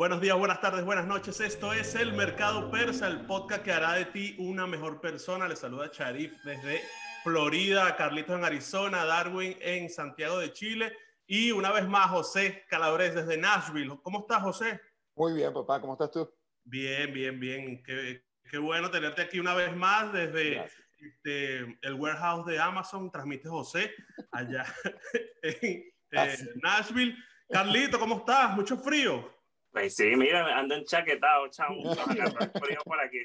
Buenos días, buenas tardes, buenas noches. Esto es El Mercado Persa, el podcast que hará de ti una mejor persona. Les saluda Charif desde Florida, Carlitos en Arizona, Darwin en Santiago de Chile y una vez más José Calabres desde Nashville. ¿Cómo estás, José? Muy bien, papá. ¿Cómo estás tú? Bien, bien, bien. Qué, qué bueno tenerte aquí una vez más desde este, el warehouse de Amazon. Transmite José allá en eh, Nashville. Carlito, ¿cómo estás? ¿Mucho frío? Pues sí, mira, ando enchaquetado, chamo. frío por aquí.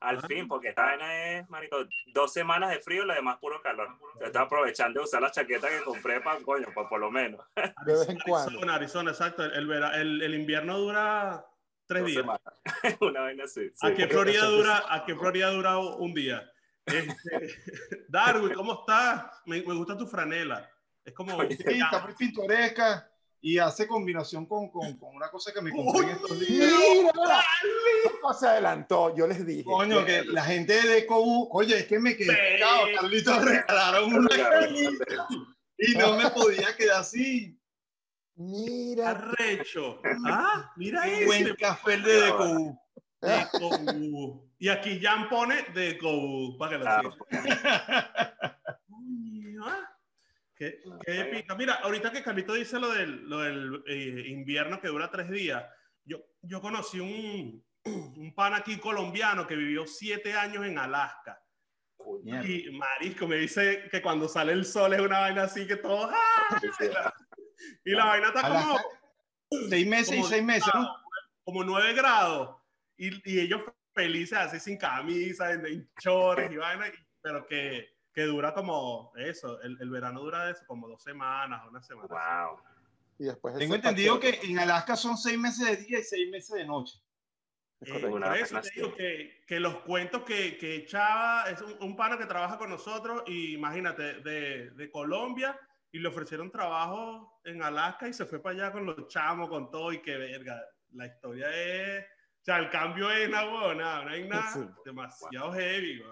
Al ah. fin, porque esta vaina es, marico, dos semanas de frío y lo demás puro calor. Yo estaba aprovechando de usar la chaqueta que compré para, coño, pues por lo menos. De vez en cuando. Arizona, Arizona, exacto. El, el, el invierno dura tres días. Una vaina así. Sí. Aquí en Florida dura, aquí Florida dura un día. Este, Darwin, ¿cómo estás? Me, me, gusta tu franela. Es como... Sí, está muy pintoresca y hace combinación con, con, con, una cosa que me compré en estos días. ¡Mira! se adelantó, yo les dije. Coño, que la gente de EcoU, oye, es que me quedé cagado, Carlitos regalaron una camisa y no me podía quedar así. Mira. Arrecho. Ah, mira Qué buen café de Decobu. Decobu. Y aquí Jan pone Decobu, para que lo claro. Qué, qué épica. Mira, ahorita que Carlito dice lo del, lo del eh, invierno que dura tres días, yo, yo conocí un, un pan aquí colombiano que vivió siete años en Alaska. y Marisco me dice que cuando sale el sol es una vaina así que todo. ¡ah! y la vaina está como. Seis meses y seis meses, ¿no? Como nueve grados. Y, y ellos felices así sin camisa, en, en chores y vaina, pero que que dura como eso, el, el, verano dura eso, como dos semanas, una semana. Wow. Y después Tengo entendido que en Alaska son seis meses de día y seis meses de noche. Eh, por eso te digo que, que, los cuentos que, que echaba, es un, un pana que trabaja con nosotros y imagínate, de, de, Colombia y le ofrecieron trabajo en Alaska y se fue para allá con los chamos, con todo y que verga, la historia es, o sea, el cambio es nada, no, no hay nada, demasiado wow. heavy,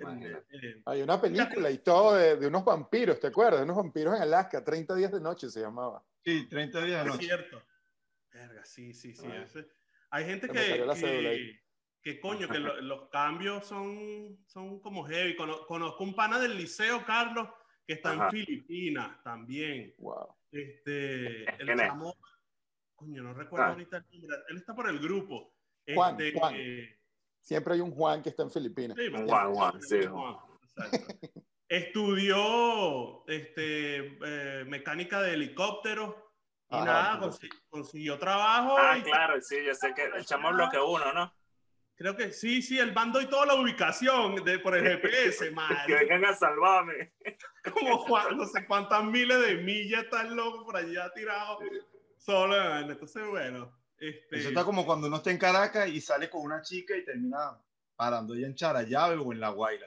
bueno. Hay una película y todo de, de, unos vampiros, ¿te acuerdas? De unos vampiros en Alaska, 30 días de noche se llamaba. Sí, 30 días de noche. Es cierto. Verga, sí, sí, sí. Ah. Hay gente que, que, que, coño, que lo, los cambios son, son como heavy. Conozco un pana del liceo, Carlos, que está Ajá. en Filipinas también. Wow. Este, el chamo, coño, no recuerdo ah. ahorita el nombre. Él está por el grupo. Juan, este, Juan. Siempre hay un Juan que está en Filipinas. Sí, Juan, Juan, sí. Juan. Estudió este, eh, mecánica de helicópteros y Ajá, nada, consiguió, consiguió, trabajo. Ah, y, claro, sí, yo sé que echamos bloque uno, ¿no? Creo que sí, sí, el mando y toda la ubicación de, por el GPS, man. que vengan a salvarme. Como Juan, no sé cuántas miles de millas está el loco por allá tirado. Solo, entonces, bueno. Este... Eso está como cuando uno está en Caracas y sale con una chica y termina parando ya en Charallave o en La Guaira.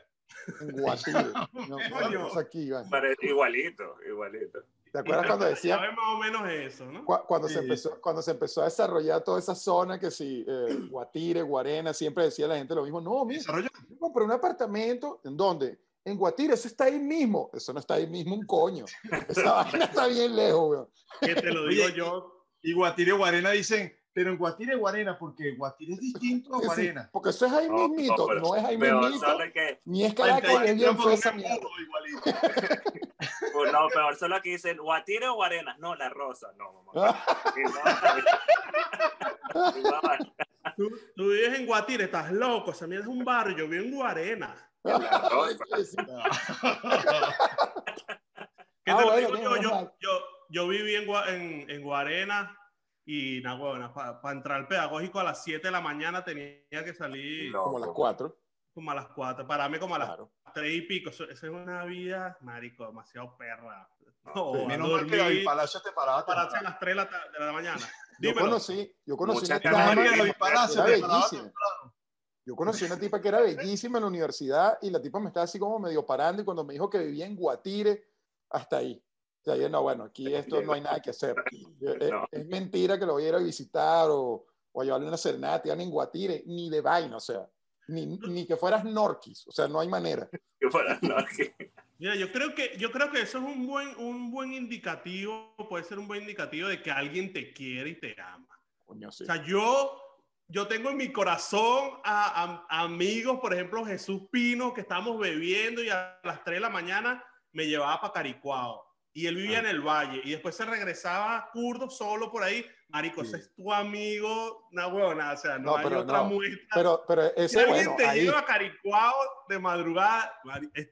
En Guatire. no, no, aquí, igualito, igualito. ¿Te acuerdas cuando decía? más o menos eso, ¿no? Cuando, sí. se empezó, cuando se empezó a desarrollar toda esa zona, que si eh, Guatire, Guarena, siempre decía la gente lo mismo. No, mira, yo compré un apartamento. ¿En dónde? En Guatire, eso está ahí mismo. Eso no está ahí mismo un coño. Esa vaina está bien lejos, weón. Que te lo digo yo. Y Guatire y Guarena dicen, pero en Guatire y Guarena, porque Guatire es distinto a Guarena. Sí, porque eso es ahí mismito, no, no, no, es ahí mismito, ni es Caracas, es bien fue esa mierda. pues no, peor solo aquí dicen Guatire o Guarena. No, la rosa, no, mamá. tú, tú, vives en Guatire, estás loco, esa mierda es un barrio, yo vivo en Guarena. ¿Qué te ah, lo bueno, digo yo? Yo, yo, yo viví en, en, en Guarena y nada, bueno, para pa entrar al pedagógico a las 7 de la mañana tenía que salir. No, como a las 4. Como a las 4. Pararme como a las claro. 3 y pico. Esa es una vida, marico, demasiado perra. No, sí, menos mal que David Palacio te paraba. Pararse a las 3 de la, de la mañana. Yo Dímelo. conocí, yo conocí una tipa que Palacio era bellísima. Yo conocí una tipa que era bellísima en la universidad y la tipa me estaba así como medio parando y cuando me dijo que vivía en Guatire, hasta ahí. O sea, yo, no, bueno, aquí esto no hay nada que hacer. No. Es, es, mentira que lo voy a ir a visitar o, o a llevarle una serenata, ni en Guatire, ni de vaina, o sea, ni, ni que fueras Norquis, o sea, no hay manera. Que fueras Norquis. Mira, yo creo que yo creo que eso es un buen un buen indicativo, puede ser un buen indicativo de que alguien te quiere y te ama. O sea, yo, yo tengo en mi corazón a, amigos, por ejemplo, Jesús Pino, que estábamos bebiendo y a las 3 de la mañana me llevaba para Caricuao. Y él vivía ah. en el valle y después se regresaba a Curdo solo por ahí. Marico, ese es tu amigo, una huevona, o sea, no, hay otra muestra. Pero, pero ese, si alguien te lleva a Caricuao de madrugada,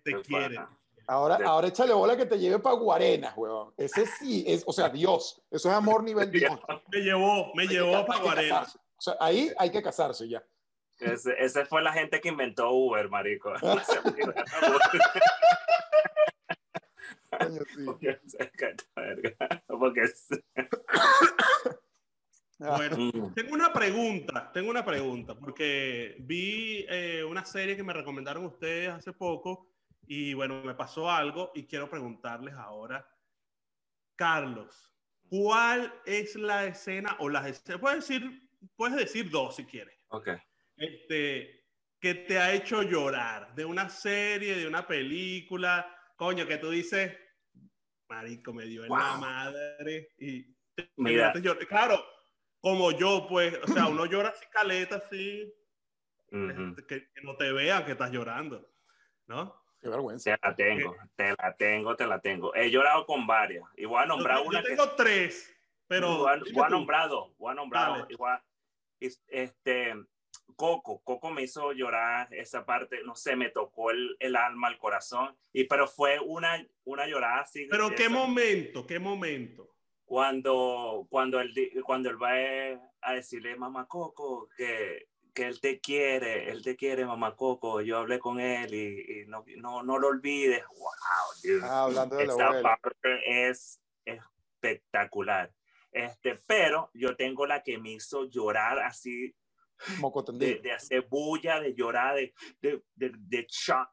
te quiere. Ahora, ahora échale bola que te lleve para Guarena, weón. Ese sí, es, o sea, Dios. Eso es amor nivel Dios. Me llevó, me llevó para Guarena. O sea, ahí hay que casarse ya. Ese, ese, fue la gente que inventó Uber, marico. Bueno, mm. tengo una pregunta, tengo una pregunta, porque vi eh, una serie que me recomendaron ustedes hace poco y bueno, me pasó algo y quiero preguntarles ahora, Carlos, ¿cuál es la escena o las escenas? Puedes decir, puedes decir dos si quieres. Ok. Este, que te ha hecho llorar de una serie, de una película, coño, que tú dices, marico, me dio en la madre y Mira. Claro, como yo, pues, o sea, uno llora así caleta, así, este, que, que, no te vean que estás llorando, ¿no? Qué vergüenza. Te la tengo, te la tengo, te la tengo. He llorado con varias. Y voy a nombrar una. Yo tengo tres, pero. Voy a, nombrar dos. Voy a nombrar igual. Este. Coco, Coco me hizo llorar esa parte, no sé, me tocó el, el alma, el corazón, y pero fue una, una llorada así. Pero qué momento, qué momento. Cuando, cuando él, cuando él va a decirle, mamá Coco, que, que él te quiere, él te quiere, mamá Coco. Yo hablé con él y, no, no, no, lo olvides. ¡Wow! Ah, hablando de Esta parte es espectacular. Este, pero yo tengo la que me hizo llorar así, de, de, hacer bulla, de llorar, de, de, de, shock.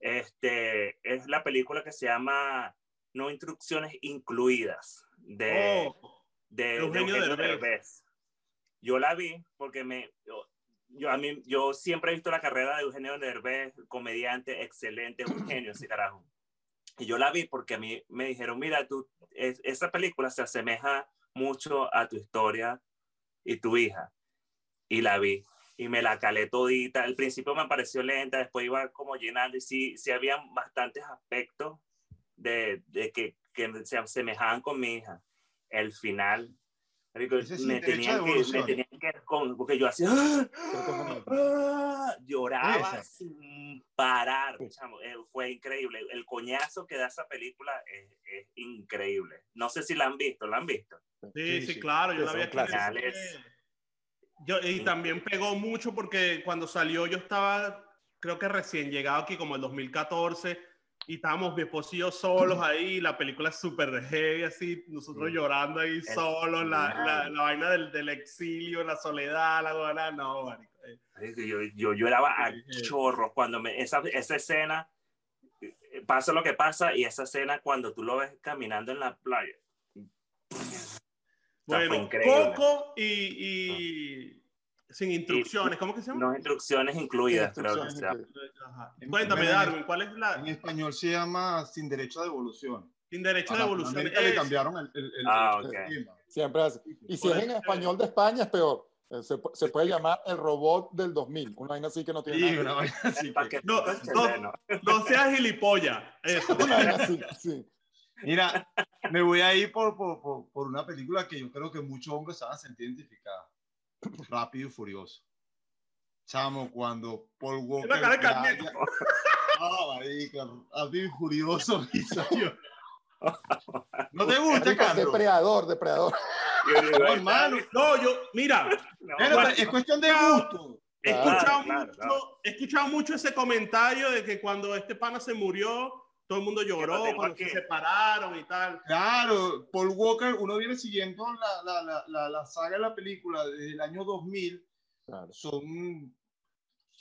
Este, es la película que se llama No Instrucciones Incluidas, de, oh, de, Eugenio, Derbez. Yo la vi porque me, yo, a mí, yo siempre he visto la carrera de Eugenio Derbez, comediante excelente, un genio ese carajo. Y yo la vi porque a mí me dijeron, mira, tú, esa película se asemeja mucho a tu historia y tu hija. Y la vi. Y me la calé todita. Al principio me pareció lenta, después iba como llenando. Y sí, sí habían bastantes aspectos de, de que, que se asemejaban con mi hija. El final me tenían, que, me tenían que, porque yo hacía, ¡Ah! lloraba sin parar, eh, fue increíble. El coñazo que da esa película es, es, increíble. No sé si la han visto, ¿la han visto? Sí, sí, claro, yo la vi Yo, y también pegó mucho porque cuando salió yo estaba, creo que recién llegado aquí, como el 2014 y estábamos mi esposo y yo solos ahí, la película es súper heavy, así, nosotros llorando ahí solos, la, la, vaina del, del, exilio, la soledad, la dona, no, marico. Yo, yo lloraba a chorros cuando me, esa, esa escena, eh, pasa lo que pasa, y esa escena cuando tú lo ves caminando en la playa. Bueno, Coco y, y sin instrucciones, ¿cómo que se llama? No instrucciones incluidas, creo que sea. Cuéntame, Darwin, ¿cuál es la...? En español se llama Sin Derecho a Devolución. Sin Derecho a Devolución. le cambiaron el, el, ah, Siempre hace. Y si es en español de España es peor. Eh, se, se, puede llamar el robot del 2000. Una vaina así que no tiene sí, nada. Una así que... no, no, no, seas gilipollas. Una vaina así, sí. Mira, me voy a ir por, por, por, por, una película que yo creo que muchos hombres se van a sentir identificados. Rápido y Furioso. Chamo, cuando Paul Walker. La cara de Carnito. Ah, marica, rápido y Furioso. ¿No te gusta, Carlos? Depredador, depredador. No, hermano. No, yo, mira. es cuestión de gusto. He escuchado, mucho, he escuchado mucho ese comentario de que cuando este pana se murió, todo el mundo lloró cuando se separaron y tal. Claro, Paul Walker, uno viene siguiendo la, la, la, la saga de la película desde el año 2000. Son,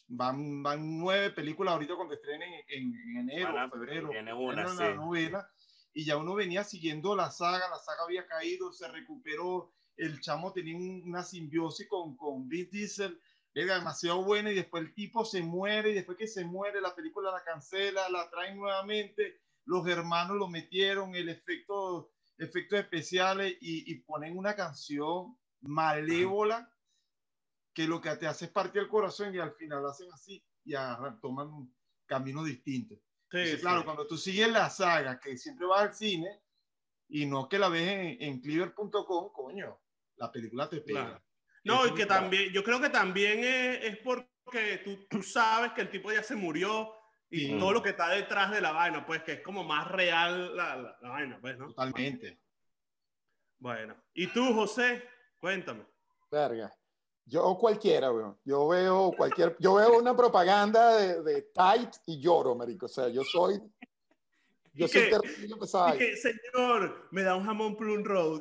van, van nueve películas ahorita cuando estrenen en, en enero, en febrero. Tiene una, sí. novela, y ya uno venía siguiendo la saga, la saga había caído, se recuperó, el chamo tenía una simbiosis con, con Vin Diesel, era demasiado buena y después el tipo se muere y después que se muere la película la cancela, la traen nuevamente, los hermanos lo metieron, el efecto, efectos especiales y, y ponen una canción malévola, que lo que te hace es partir el corazón y al final hacen así y agarran, toman caminos distintos. Sí, claro, cuando tú sigues la saga, que siempre vas al cine y no que la ves en, en cleaver.com, coño, la película te pega. No, y que también, yo creo que también es, es porque tú, tú, sabes que el tipo ya se murió y todo lo que está detrás de la vaina, pues que es como más real la, la, la vaina, pues, ¿no? Totalmente. Bueno, ¿y tú, José? Cuéntame. Verga. Yo cualquiera, weón. Yo veo cualquier, yo veo una propaganda de, de Tight y lloro, marico. O sea, yo soy, yo soy terrible pesado. que, señor, me da un jamón Plum Road.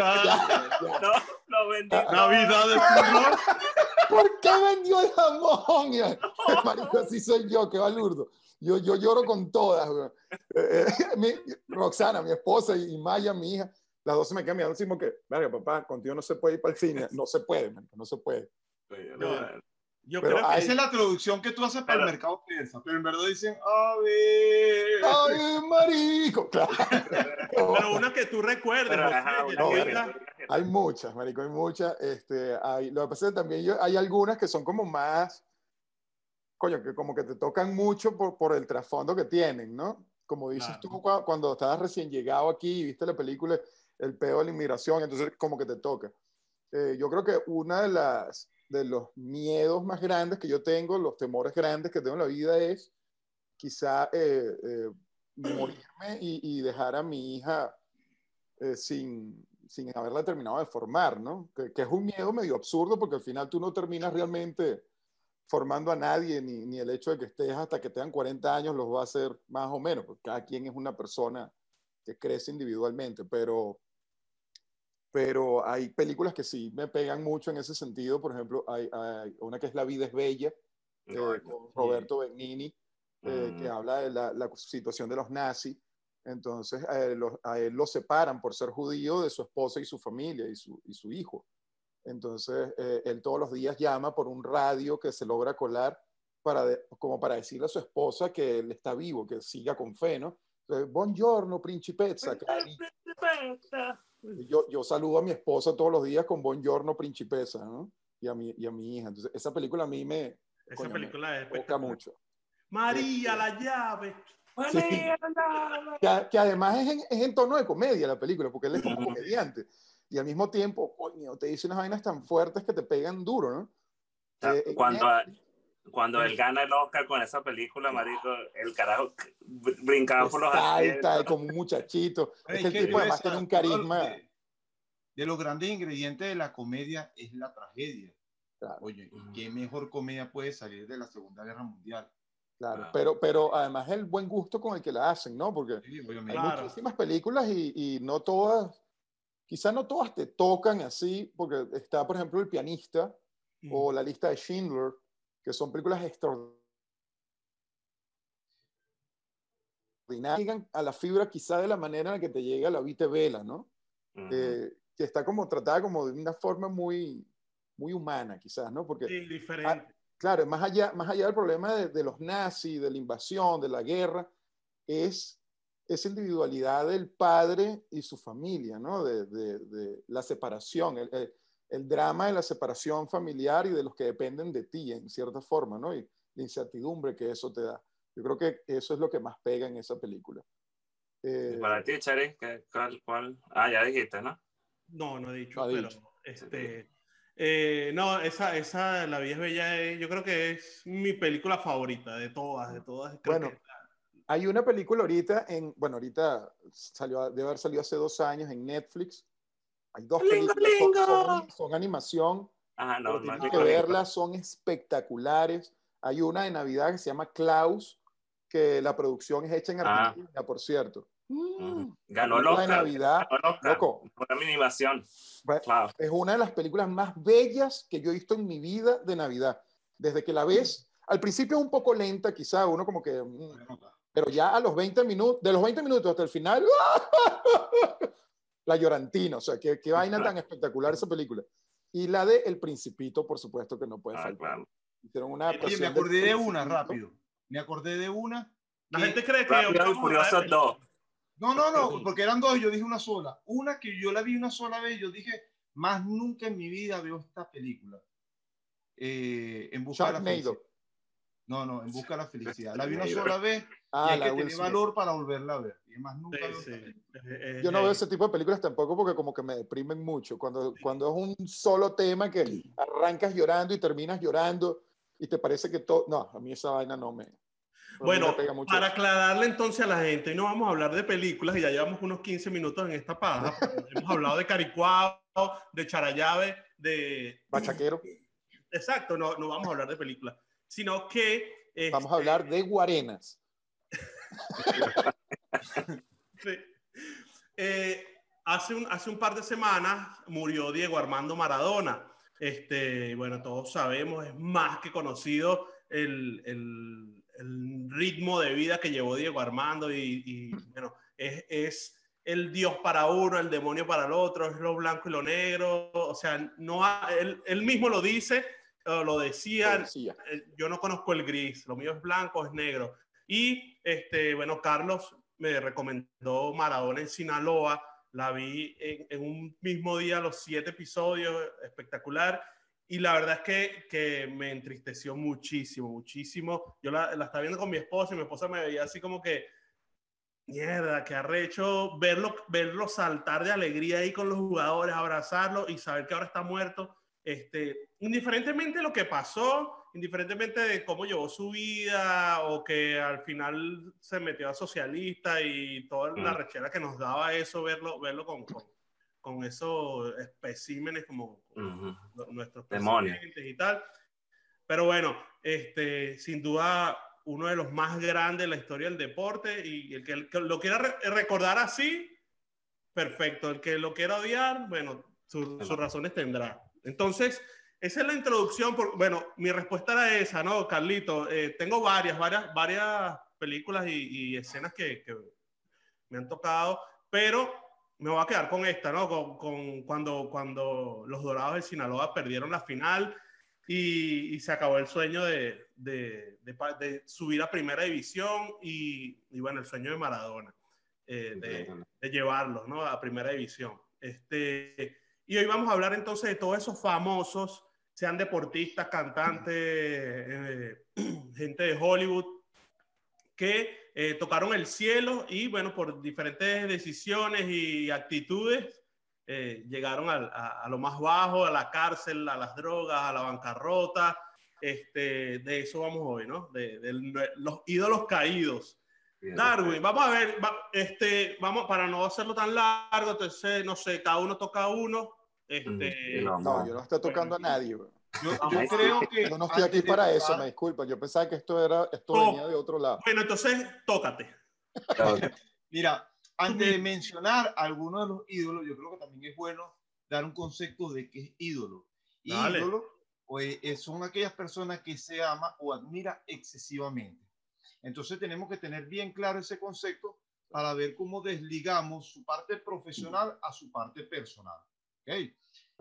no, no vendí. Navidad de Plum Road. ¿Por qué vendió el jamón? Marico, así soy yo, que balurdo. Yo, yo lloro con todas. Eh, eh, mi, Roxana, mi esposa, y Maya, mi hija, las dos se me quedan mirando decimos que, verga, papá, contigo no se puede ir para el cine. No se puede, no se puede. Yo creo que esa es la traducción que tú haces para el mercado piensa, pero en verdad dicen, a ver. ¡Ay, marico! Claro. pero una que tú recuerdes. hay muchas, marico, hay muchas. Este, hay, lo que pasa es que también yo, hay algunas que son como más, coño, que como que te tocan mucho por, por el trasfondo que tienen, ¿no? Como dices tú cuando estabas recién llegado aquí y viste la película el peor de la inmigración, entonces como que te toca. Eh, yo creo que una de las de los miedos más grandes que yo tengo, los temores grandes que tengo en la vida es quizá eh, eh, morirme y, y, dejar a mi hija sin, sin haberla terminado de formar, ¿no? Que, que, es un miedo medio absurdo porque al final tú no terminas realmente formando a nadie, ni, ni el hecho de que estés hasta que tengan 40 años los va a hacer más o menos, porque cada quien es una persona que crece individualmente, pero, pero hay películas que sí me pegan mucho en ese sentido. Por ejemplo, hay, hay una que es La vida es bella, eh, con Roberto Benigni, eh, que mm. habla de la, la, situación de los nazis. Entonces, a él, a él, lo separan por ser judío de su esposa y su familia y su, y su hijo. Entonces, eh, él todos los días llama por un radio que se logra colar para como para decirle a su esposa que él está vivo, que siga con fe, ¿no? buongiorno, principessa. Yo, yo saludo a mi esposa todos los días con buongiorno, principessa, ¿no? Y a mi, y a mi hija. Entonces, esa película a mí me... Esa película me toca mucho. María, la llave. María, la llave. Que, además es en, es en, tono de comedia la película, porque él es como comediante. Y al mismo tiempo, coño, te dice unas vainas tan fuertes que te pegan duro, ¿no? Eh, cuando, cuando él gana el Oscar con esa película, marico, el carajo brincaba por los asientos. como un muchachito. Es el tipo además tiene un carisma. De, los grandes ingredientes de la comedia es la tragedia. Oye, ¿qué mejor comedia puede salir de la Segunda Guerra Mundial? Claro, pero, pero además el buen gusto con el que la hacen, ¿no? Porque hay muchísimas películas y, y no todas, quizás no todas te tocan así, porque está, por ejemplo, El pianista o La lista de Schindler, que son películas extraordinarias llegan a la fibra quizá de la manera en la que te llega la Vite Vela, ¿no? que está como tratada como de una forma muy, muy humana, quizás, ¿no? Porque, sí, diferente. claro, más allá, más allá del problema de, de, los nazis, de la invasión, de la guerra, es esa individualidad del padre y su familia, ¿no? De, de, de la separación. El, el, el drama de la separación familiar y de los que dependen de ti, en cierta forma, ¿no? Y la incertidumbre que eso te da. Yo creo que eso es lo que más pega en esa película. Eh, para ti, Chari, ¿cuál, Ah, ya dijiste, ¿no? No, no he dicho, pero este, eh, no, esa, esa, La vida es bella, yo creo que es mi película favorita de todas, de todas. bueno, hay una película ahorita en, bueno, ahorita salió, debe haber salido hace dos años en Netflix, hay dos películas, Son, animación. Ajá, no, no, que verlas, son espectaculares. Hay una de Navidad que se llama Klaus, que la producción es hecha en ah. Argentina, por cierto. Mm. Ganó el Oscar. De Navidad, Loco. Una animación. Es una de las películas más bellas que yo he visto en mi vida de Navidad. Desde que la ves, al principio es un poco lenta, quizá uno como que... Mm, pero ya a los 20 minutos, de los 20 minutos hasta el final, La Llorantina, o sea, qué, qué vaina tan espectacular esa película. Y la de El Principito, por supuesto que no puede ah, faltar. Hicieron una me acordé de una, rápido. Me acordé de una. La gente cree que... Rápido 2. No, no, no, porque eran dos, yo dije una sola. Una que yo la vi una sola vez, yo dije, más nunca en mi vida veo esta película. Eh, en busca de la. No, no, en busca de la felicidad. La vi una sola vez ah, y hay que tener valor para volverla a ver. Y más nunca Yo no veo ese tipo de películas tampoco porque como que me deprimen mucho. Cuando, cuando es un solo tema que arrancas llorando y terminas llorando y te parece que todo... No, a mí esa vaina no me... bueno, para aclararle entonces a la gente, hoy no vamos a hablar de películas y ya llevamos unos 15 minutos en esta paja. hemos hablado de Caricuao, de Charayave, de... Bachaquero. Exacto, no, no vamos a hablar de películas, sino que... Vamos a hablar de Guarenas. sí. Eh, hace, un, hace un par de semanas murió Diego Armando Maradona. Este, bueno, todos sabemos, es más que conocido el, el, el ritmo de vida que llevó Diego Armando y, y bueno, es, es el Dios para uno, el demonio para el otro, es lo blanco y lo negro, o sea, no él, él, mismo lo dice, lo decía, eh, yo no conozco el gris, lo mío es blanco, es negro. Y, este, bueno, Carlos me recomendó Maradona en Sinaloa, la vi en, un mismo día, los siete episodios, espectacular. Y la verdad es que, que me entristeció muchísimo, muchísimo. Yo la, la estaba viendo con mi esposa y mi esposa me veía así como que, mierda, que arrecho verlo, verlo saltar de alegría ahí con los jugadores, abrazarlo y saber que ahora está muerto. Este, indiferentemente de lo que pasó, indiferentemente de cómo llevó su vida o que al final se metió a socialista y toda la rechera que nos daba eso, verlo, verlo con, con, esos especímenes como, nuestros demonios y tal. Pero bueno, este, sin duda uno de los más grandes de la historia del deporte y el que, lo quiera recordar así, perfecto. El que lo quiera odiar, bueno, sus razones tendrá. Entonces, esa es la introducción. Por, bueno, mi respuesta era esa, ¿no, Carlito? Eh, tengo varias, varias, varias películas y, escenas que, que, me han tocado, pero me voy a quedar con esta, ¿no? Con, con cuando, cuando los Dorados de Sinaloa perdieron la final y, y se acabó el sueño de, de, de, subir a primera división y, y, bueno, el sueño de Maradona, eh, de, de, llevarlos ¿no? a primera división. Este, y hoy vamos a hablar entonces de todos esos famosos, sean deportistas, cantantes, eh, gente de Hollywood, que eh, tocaron el cielo y bueno, por diferentes decisiones y actitudes, eh, llegaron a, a, lo más bajo, a la cárcel, a las drogas, a la bancarrota. Este, de eso vamos hoy, ¿no? De, los ídolos caídos. Darwin, vamos a ver, este, vamos, para no hacerlo tan largo, entonces, no sé, cada uno toca uno. Este, no, yo no estoy tocando a nadie. Yo, creo que. Yo no estoy aquí para eso, me disculpa. Yo pensaba que esto, era, esto venía de otro lado. Bueno, entonces, tócate. Mira, antes de mencionar algunos de los ídolos, yo creo que también es bueno dar un concepto de qué es ídolo. Ídolo pues, son aquellas personas que se ama o admira excesivamente. Entonces tenemos que tener bien claro ese concepto para ver cómo desligamos su parte profesional a su parte personal. ¿Okay?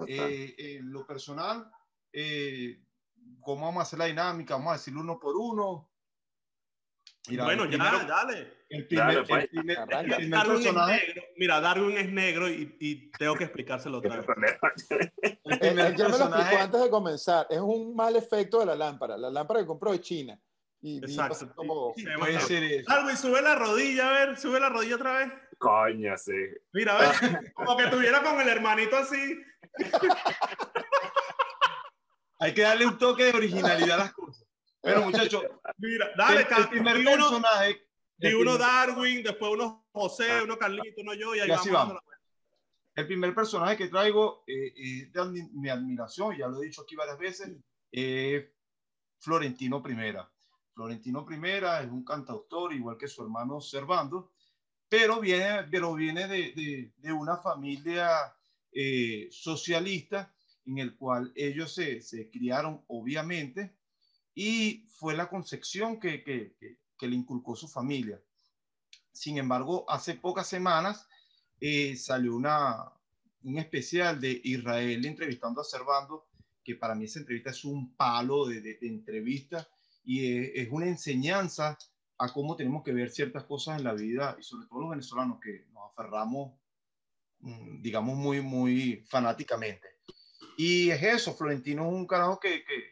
Eh, en lo personal, eh, ¿cómo vamos a hacer la dinámica? Vamos a decirlo uno por uno. bueno, ya, dale. El primer, pues. personaje. Mira, Darwin es negro y, y tengo que explicárselo otra vez. el primer me lo explicó antes de comenzar. Es un mal efecto de la lámpara. La lámpara que compró de China. Y Exacto. Como... puede ser eso. Darwin, sube la rodilla, a ver, sube la rodilla otra vez. Coño, sí. Mira, a ver, como que tuviera con el hermanito así. Hay que darle un toque de originalidad a las cosas. Pero muchachos, mira, dale, el, primer personaje. Y uno Darwin, después uno José, ah. uno Carlito, uno yo, y ahí y vamos. vamos. El primer personaje que traigo eh, eh, de mi admiración, ya lo he dicho aquí varias veces, es Florentino Primera. Florentino Primera es un cantautor, igual que su hermano Servando, pero viene, pero viene de, de, de una familia eh, socialista en el cual ellos se, se, criaron, obviamente, y fue la concepción que, que, que, le inculcó su familia. Sin embargo, hace pocas semanas eh, salió una, un especial de Israel entrevistando a Servando, que para mí esa entrevista es un palo de, de, entrevista y es, es, una enseñanza a cómo tenemos que ver ciertas cosas en la vida y sobre todo los venezolanos que nos aferramos, mm, digamos, muy, muy fanáticamente. Y es eso, Florentino es un carajo que, que,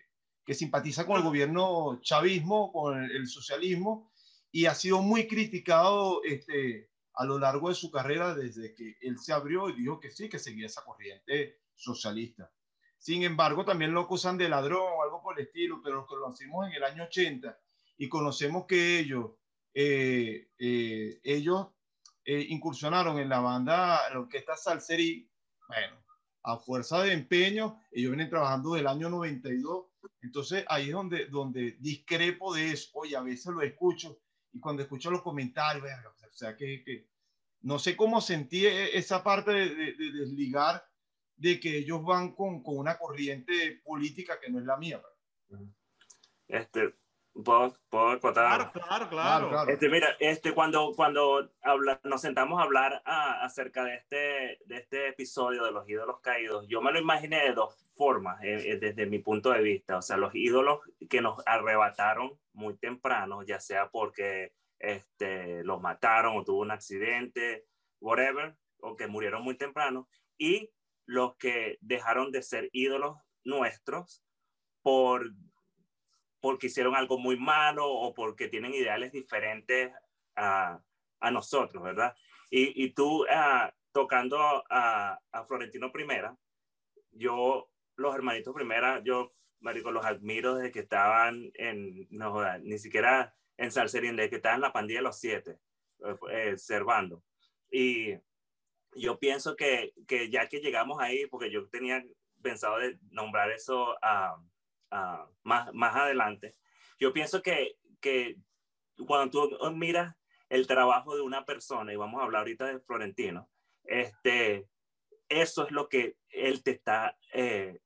que simpatiza con el gobierno chavismo, con el, socialismo, y ha sido muy criticado este, a lo largo de su carrera desde que él se abrió y dijo que sí, que seguía esa corriente socialista. Sin embargo, también lo acusan de ladrón o algo por el estilo, pero lo hacemos en el año 80 y conocemos que ellos, eh, eh, ellos eh, incursionaron en la banda, lo que está Salseri, bueno, a fuerza de empeño, ellos vienen trabajando del año 92, entonces ahí es donde, donde discrepo de eso, oye, a veces lo escucho y cuando escucho los comentarios, o sea, que, que no sé cómo sentí e, esa parte de, de, desligar de que ellos van con, con, una corriente política que no es la mía. Pues. Este, ¿Puedo, puedo Claro, claro, claro. Este, mira, este, cuando, cuando habla, nos sentamos a hablar ah, acerca de este, de este episodio de los ídolos caídos, yo me lo imaginé de dos formas, eh, eh, desde mi punto de vista. O sea, los ídolos que nos arrebataron muy temprano, ya sea porque este, los mataron o tuvo un accidente, whatever, o que murieron muy temprano, y los que dejaron de ser ídolos nuestros por porque hicieron algo muy malo o porque tienen ideales diferentes a, a nosotros, ¿verdad? Y, y tú uh, tocando a, a, Florentino Primera, yo, los hermanitos Primera, yo, marico, los admiro desde que estaban en, no ni siquiera en Salserín, desde que estaban en la pandilla de los siete, eh, eh, servando. Y yo pienso que, que ya que llegamos ahí, porque yo tenía pensado de nombrar eso a... Ah, más, más adelante. Yo pienso que, que cuando tú miras el trabajo de una persona, y vamos a hablar ahorita de Florentino, este, eso es lo que él te está eh,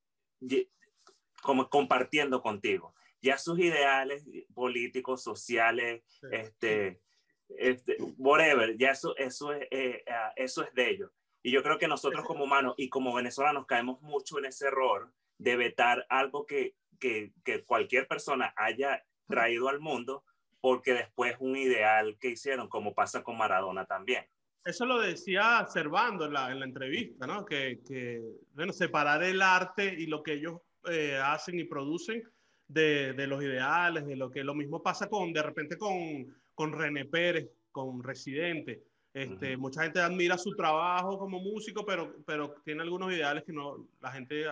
como compartiendo contigo. Ya sus ideales políticos, sociales, este, este, whatever, ya eso, eso, es, eh, ah, eso es de ellos. Y yo creo que nosotros como humanos y como venezolanos caemos mucho en ese error de vetar algo que, que, cualquier persona haya traído al mundo porque después un ideal que hicieron, como pasa con Maradona también. Eso lo decía Servando en la, en la entrevista, ¿no? Que, que, bueno, separar el arte y lo que ellos eh, hacen y producen de, de, los ideales, de lo que lo mismo pasa con, de repente con, con René Pérez, con Residente. Este, Mucha gente admira su trabajo como músico, pero, pero tiene algunos ideales que no, la gente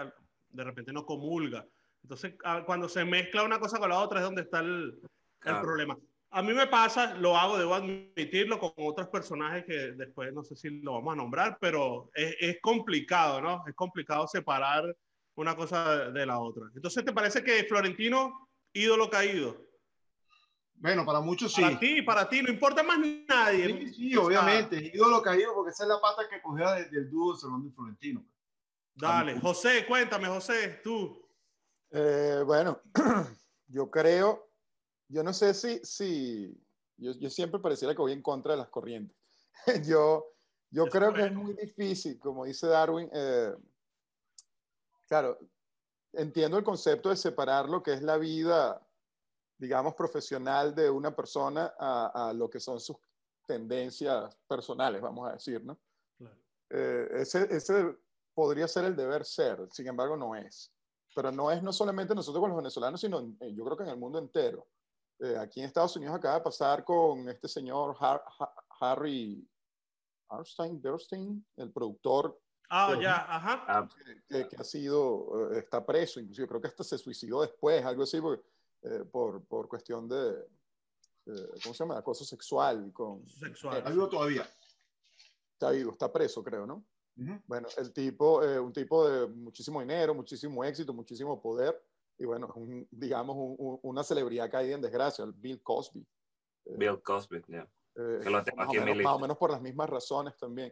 de repente no comulga. Entonces, cuando se mezcla una cosa con la otra es donde está el, el problema. A mí me pasa, lo hago, debo admitirlo, con otros personajes que después no sé si lo vamos a nombrar, pero es, es complicado, ¿no? Es complicado separar una cosa de la otra. Entonces, ¿te parece que Florentino, ídolo caído? Bueno, para muchos sí. Para ti, para ti, no importa más nadie. Sí, sí obviamente, ídolo caído, porque esa es la pata que cogió del dúo Salón de Florentino. Dale, José, cuéntame, José, tú. Eh, bueno, yo creo, yo no sé si, si yo, yo, siempre pareciera que voy en contra de las corrientes. yo yo creo que es muy difícil, como dice Darwin, eh, claro, entiendo el concepto de separar lo que es la vida, digamos, profesional de una persona a, a lo que son sus tendencias personales, vamos a decir, ¿no? Eh, ese, ese podría ser el deber ser, sin embargo no es pero no es no solamente nosotros con los venezolanos, sino yo creo que en el mundo entero. Eh, aquí en Estados Unidos acaba de pasar con este señor Harry Arstein, Bernstein, el productor. Ah, ya, ajá. Que, ha sido, eh, está preso, inclusive creo que hasta se suicidó después, algo así, eh, por, por cuestión de, ¿cómo se llama? Acoso sexual. Con, sexual. Está vivo todavía. Está vivo, está preso, creo, ¿no? Bueno, el tipo, eh, un tipo de muchísimo dinero, muchísimo éxito, muchísimo poder, y bueno, digamos, una celebridad caída en desgracia, el Bill Cosby. Eh, Bill Cosby, yeah. Eh, más, o menos, más, o menos, por las mismas razones también.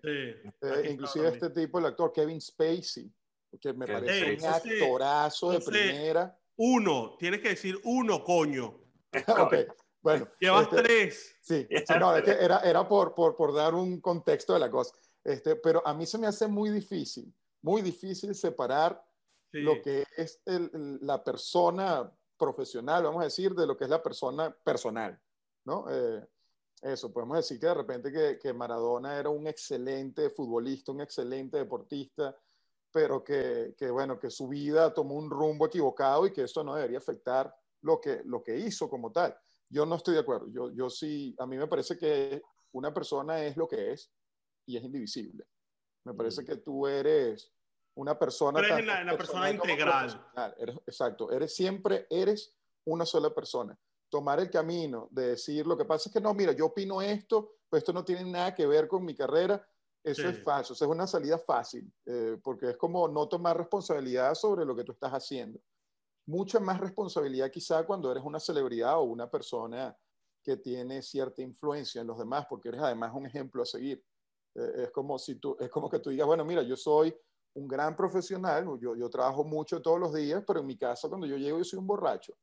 inclusive este tipo, el actor Kevin Spacey, que me parece un actorazo de primera. Uno, tienes que decir uno, coño. okay. Bueno, Llevas este, tres. Sí, no, es que era, era por, por, por dar un contexto de la cosa. Este, pero a mí se me hace muy difícil, muy difícil separar lo que es la persona profesional, vamos a decir, de lo que es la persona personal. ¿no? Eh, eso, podemos decir que de repente que, que, Maradona era un excelente futbolista, un excelente deportista, pero que, que, bueno, que su vida tomó un rumbo equivocado y que eso no debería afectar lo que, lo que hizo como tal. Yo no estoy de acuerdo. Yo, yo sí, a mí me parece que una persona es lo que es y es indivisible. Me parece que tú eres una persona. Pero eres la, persona integral. exacto. Eres siempre, eres una sola persona. Tomar el camino de decir, lo que pasa es que no, mira, yo opino esto, pues esto no tiene nada que ver con mi carrera. Eso es falso, eso es una salida fácil, eh, porque es como no tomar responsabilidad sobre lo que tú estás haciendo. Mucha más responsabilidad quizá cuando eres una celebridad o una persona que tiene cierta influencia en los demás, porque eres además un ejemplo a seguir. Eh, es, como si tú, es como que tú digas, bueno, mira, yo soy un gran profesional, yo, yo trabajo mucho todos los días, pero en mi casa cuando yo llego yo soy un borracho.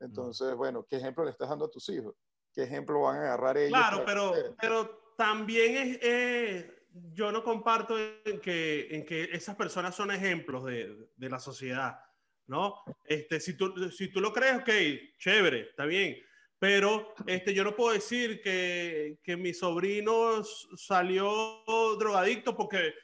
Entonces, bueno, ¿qué ejemplo le estás dando a tus hijos? ¿Qué ejemplo van a agarrar ellos? Claro, pero, pero también es, eh, yo no comparto en que, en que esas personas son ejemplos de, de la sociedad, ¿no? Este, si, tú, si tú lo crees, ok, chévere, está bien, pero este, yo no puedo decir que, que mi sobrino salió drogadicto porque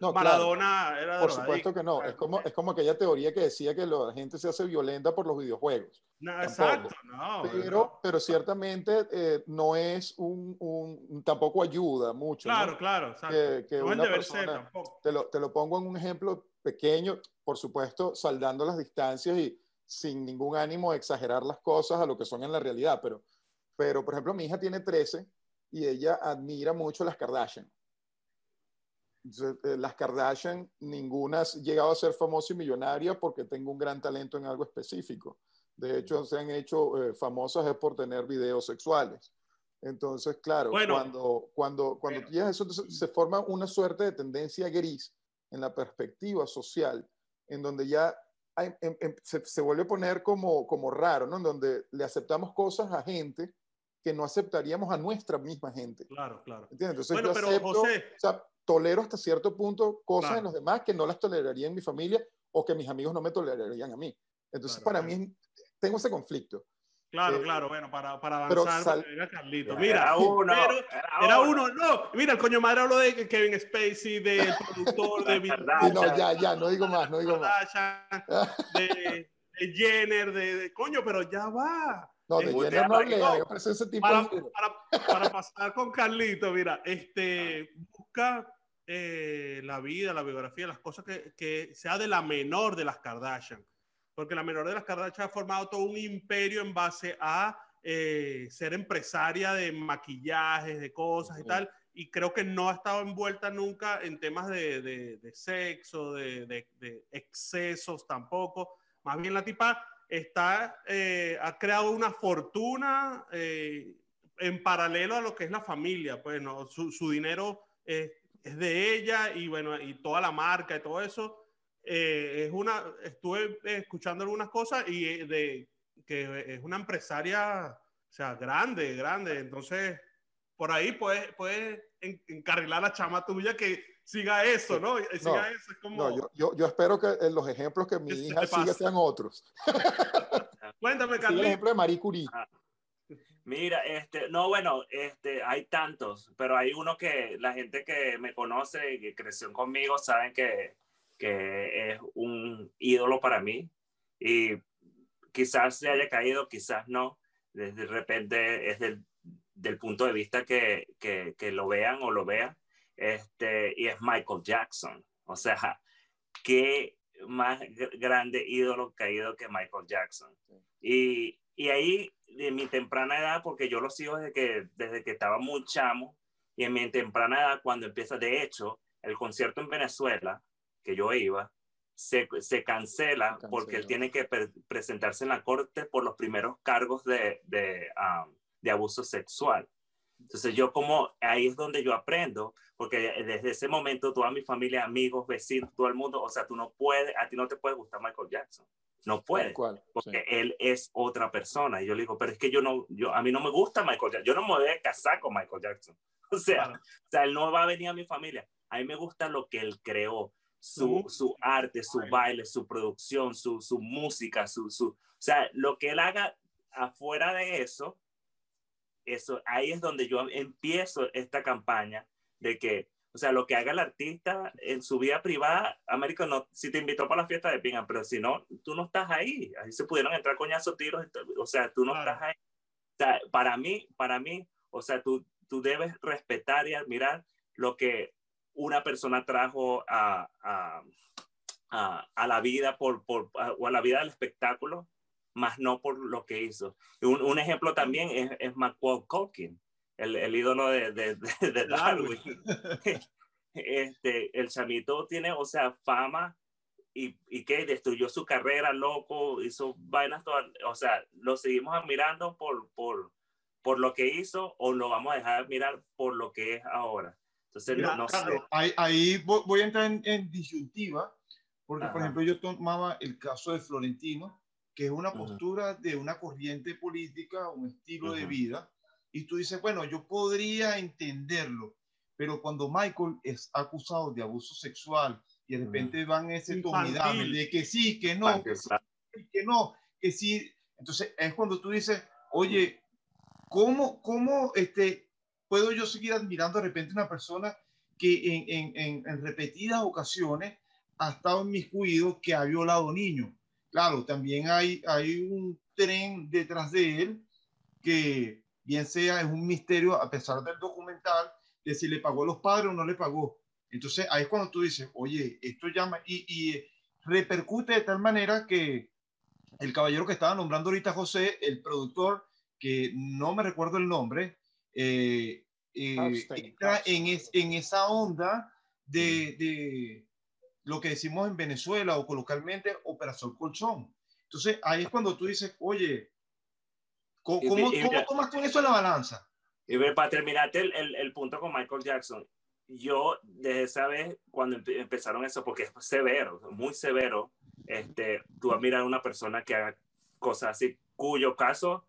no, Maradona era Por supuesto que no. Es como, es como aquella teoría que decía que la gente se hace violenta por los videojuegos. No, exacto, no. Pero, pero ciertamente eh, no es un, un, tampoco ayuda mucho. Claro, claro. Que, que una persona, te, lo, te lo pongo en un ejemplo pequeño, por supuesto, saldando las distancias y sin ningún ánimo de exagerar las cosas a lo que son en la realidad. Pero, pero por ejemplo, mi hija tiene 13 y ella admira mucho las Kardashian eh, las Kardashian, ninguna ha llegado a ser famosa y millonaria porque tengo un gran talento en algo específico. De hecho, se han hecho eh, famosas es por tener videos sexuales. Entonces, claro, cuando, cuando, cuando eso, se forma una suerte de tendencia gris en la perspectiva social, en donde ya se, se, vuelve a poner como, como raro, ¿no? En donde le aceptamos cosas a gente que no aceptaríamos a nuestra misma gente. Claro, claro. ¿Entiendes? Entonces, bueno, pero José tolero hasta cierto punto cosas en los demás que no las toleraría en mi familia o que mis amigos no me tolerarían a mí. Entonces, para mí, tengo ese conflicto. Claro, eh, claro, bueno, para, para avanzar, era Carlito. Mira, era uno, era, uno. no, mira, el coño madre habló de Kevin Spacey, del productor de No, ya, ya, no digo más, no digo más. De, de Jenner, de, coño, pero ya va. No, de Jenner no hablé, no, ese tipo para, para, para, pasar con Carlito, mira, este, busca eh, la vida, la biografía, las cosas que, que, sea de la menor de las Kardashian. Porque la menor de las Kardashian ha formado todo un imperio en base a eh, ser empresaria de maquillajes, de cosas y tal. Y creo que no ha estado envuelta nunca en temas de, de, sexo, de, de, excesos tampoco. Más bien la tipa está, eh, ha creado una fortuna en paralelo a lo que es la familia. Pues ¿no? su, su dinero es de ella y bueno, y toda la marca y todo eso. Eh, es una, estuve escuchando algunas cosas y eh, de que es una empresaria, o sea, grande, grande. Entonces, por ahí puedes, puedes encarrilar a la chama tuya que siga eso, ¿no? Siga eso. Es como... no yo, yo, yo, espero que los ejemplos que mi hija siga sean otros. Cuéntame, Carlos. El ejemplo de Marie Curie. Ah. Mira, este, no, bueno, este, hay tantos, pero hay uno que la gente que me conoce y que creció conmigo saben que, que es un ídolo para mí y quizás se haya caído, quizás no, desde repente es del, punto de vista que, que, que, lo vean o lo vean, este, y es Michael Jackson. O sea, qué más grande ídolo caído que Michael Jackson. Y, y ahí de mi temprana edad, porque yo lo sigo desde que, desde que estaba muy chamo, y en mi temprana edad, cuando empieza, de hecho, el concierto en Venezuela, que yo iba, se, se cancela, porque él tiene que presentarse en la corte por los primeros cargos de, de, de, abuso sexual. Entonces yo como, ahí es donde yo aprendo, porque desde ese momento toda mi familia, amigos, vecinos, todo el mundo, o sea, tú no puedes, a ti no te puede gustar Michael Jackson. No puede, porque él es otra persona. Y yo le digo, pero es que yo no, yo, a mí no me gusta Michael Jackson. Yo no me voy a casar con Michael Jackson. O sea, o sea, él no va a venir a mi familia. A mí me gusta lo que él creó, su, su arte, su baile, su producción, su, su música, su, su, o sea, lo que él haga afuera de eso, eso, ahí es donde yo empiezo esta campaña de que, o sea, lo que haga el artista en su vida privada, América no, si te invitó para la fiesta de Pinga, pero si no, tú no estás ahí. Ahí se pudieron entrar coñazos tiros, o sea, tú no estás ahí. O sea, para mí, para mí, o sea, tú, tú debes respetar y admirar lo que una persona trajo a, a, a, la vida por, por, o a la vida del espectáculo, más no por lo que hizo. Un, un ejemplo también es, es McCall Culkin, el, el ídolo de, de, de, Darwin. este, el chamito tiene, o sea, fama y, y que destruyó su carrera, loco, hizo vainas todas, o sea, lo seguimos admirando por, por, por lo que hizo o lo vamos a dejar de mirar por lo que es ahora. Entonces, no, sé. Ahí, ahí, voy a entrar en, disyuntiva, porque, por ejemplo, yo tomaba el caso de Florentino, que es una postura de una corriente política, un estilo de vida, y tú dices, bueno, yo podría entenderlo, pero cuando Michael es acusado de abuso sexual y de repente van ese tomidame de que sí, que no, que, sí, que no, que sí, entonces es cuando tú dices, oye, ¿cómo, cómo este, puedo yo seguir admirando de repente una persona que en, en, en, repetidas ocasiones ha estado en mis cuidados, que ha violado niños? Claro, también hay, hay un tren detrás de él que bien sea es un misterio a pesar del documental de si le pagó a los padres o no le pagó. Entonces ahí es cuando tú dices, oye, esto llama y, y repercute de tal manera que el caballero que estaba nombrando ahorita José, el productor, que no me recuerdo el nombre, eh, eh, entra en, en esa onda de, de, lo que decimos en Venezuela o coloquialmente Operación Colchón. Entonces, ahí es cuando tú dices, oye, ¿cómo, cómo, tomas tú eso en la balanza? Y para terminarte el, el, el, punto con Michael Jackson, yo desde esa vez, cuando empezaron eso, porque es severo, muy severo, este, tú admiras a una persona que haga cosas así, cuyo caso,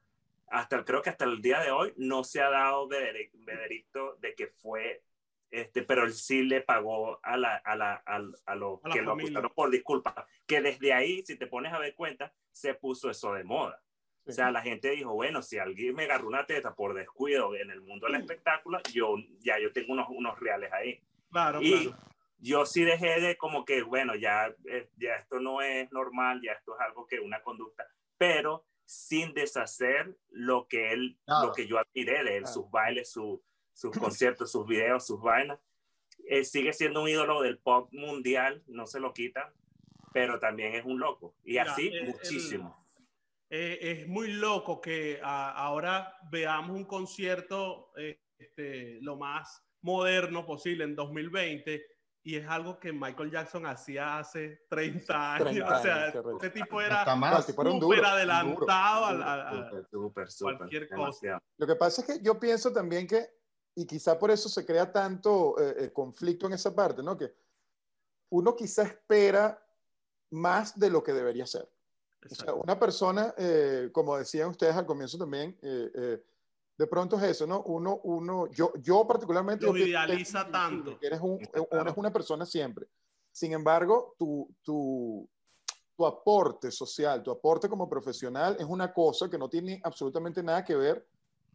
hasta creo que hasta el día de hoy, no se ha dado veredicto de que fue este, pero él sí le pagó a, la, a, la, a, a lo que lo acusaron por disculpa. Que desde ahí, si te pones a ver cuenta, se puso eso de moda. O sea, la gente dijo, bueno, si alguien me agarró una teta por descuido en el mundo del espectáculo, yo ya yo tengo unos, unos reales ahí. Claro, y claro. yo sí dejé de como que, bueno, ya, eh, ya esto no es normal, ya esto es algo que una conducta, pero sin deshacer lo que él, lo que yo admiré de él, sus bailes, su, sus conciertos, sus videos, sus vainas. Eh, sigue siendo un ídolo del pop mundial, no se lo quita, pero también es un loco. Y así muchísimo. Eh, es muy loco que ahora veamos un concierto eh, este, lo más moderno posible en 2020 y es algo que Michael Jackson hacía hace 30 años. o sea, este tipo era súper adelantado a, cualquier cosa. Lo que pasa es que yo pienso también que y quizá por eso se crea tanto eh, eh, conflicto en esa parte, ¿no? Que uno quizá espera más de lo que debería ser. O sea, una persona, eh, como decían ustedes al comienzo también, de pronto es eso, ¿no? Uno, uno yo, yo particularmente... Lo idealiza tanto. Eres, un, eres una persona siempre. Sin embargo, tu, tu, tu aporte social, tu aporte como profesional es una cosa que no tiene absolutamente nada que ver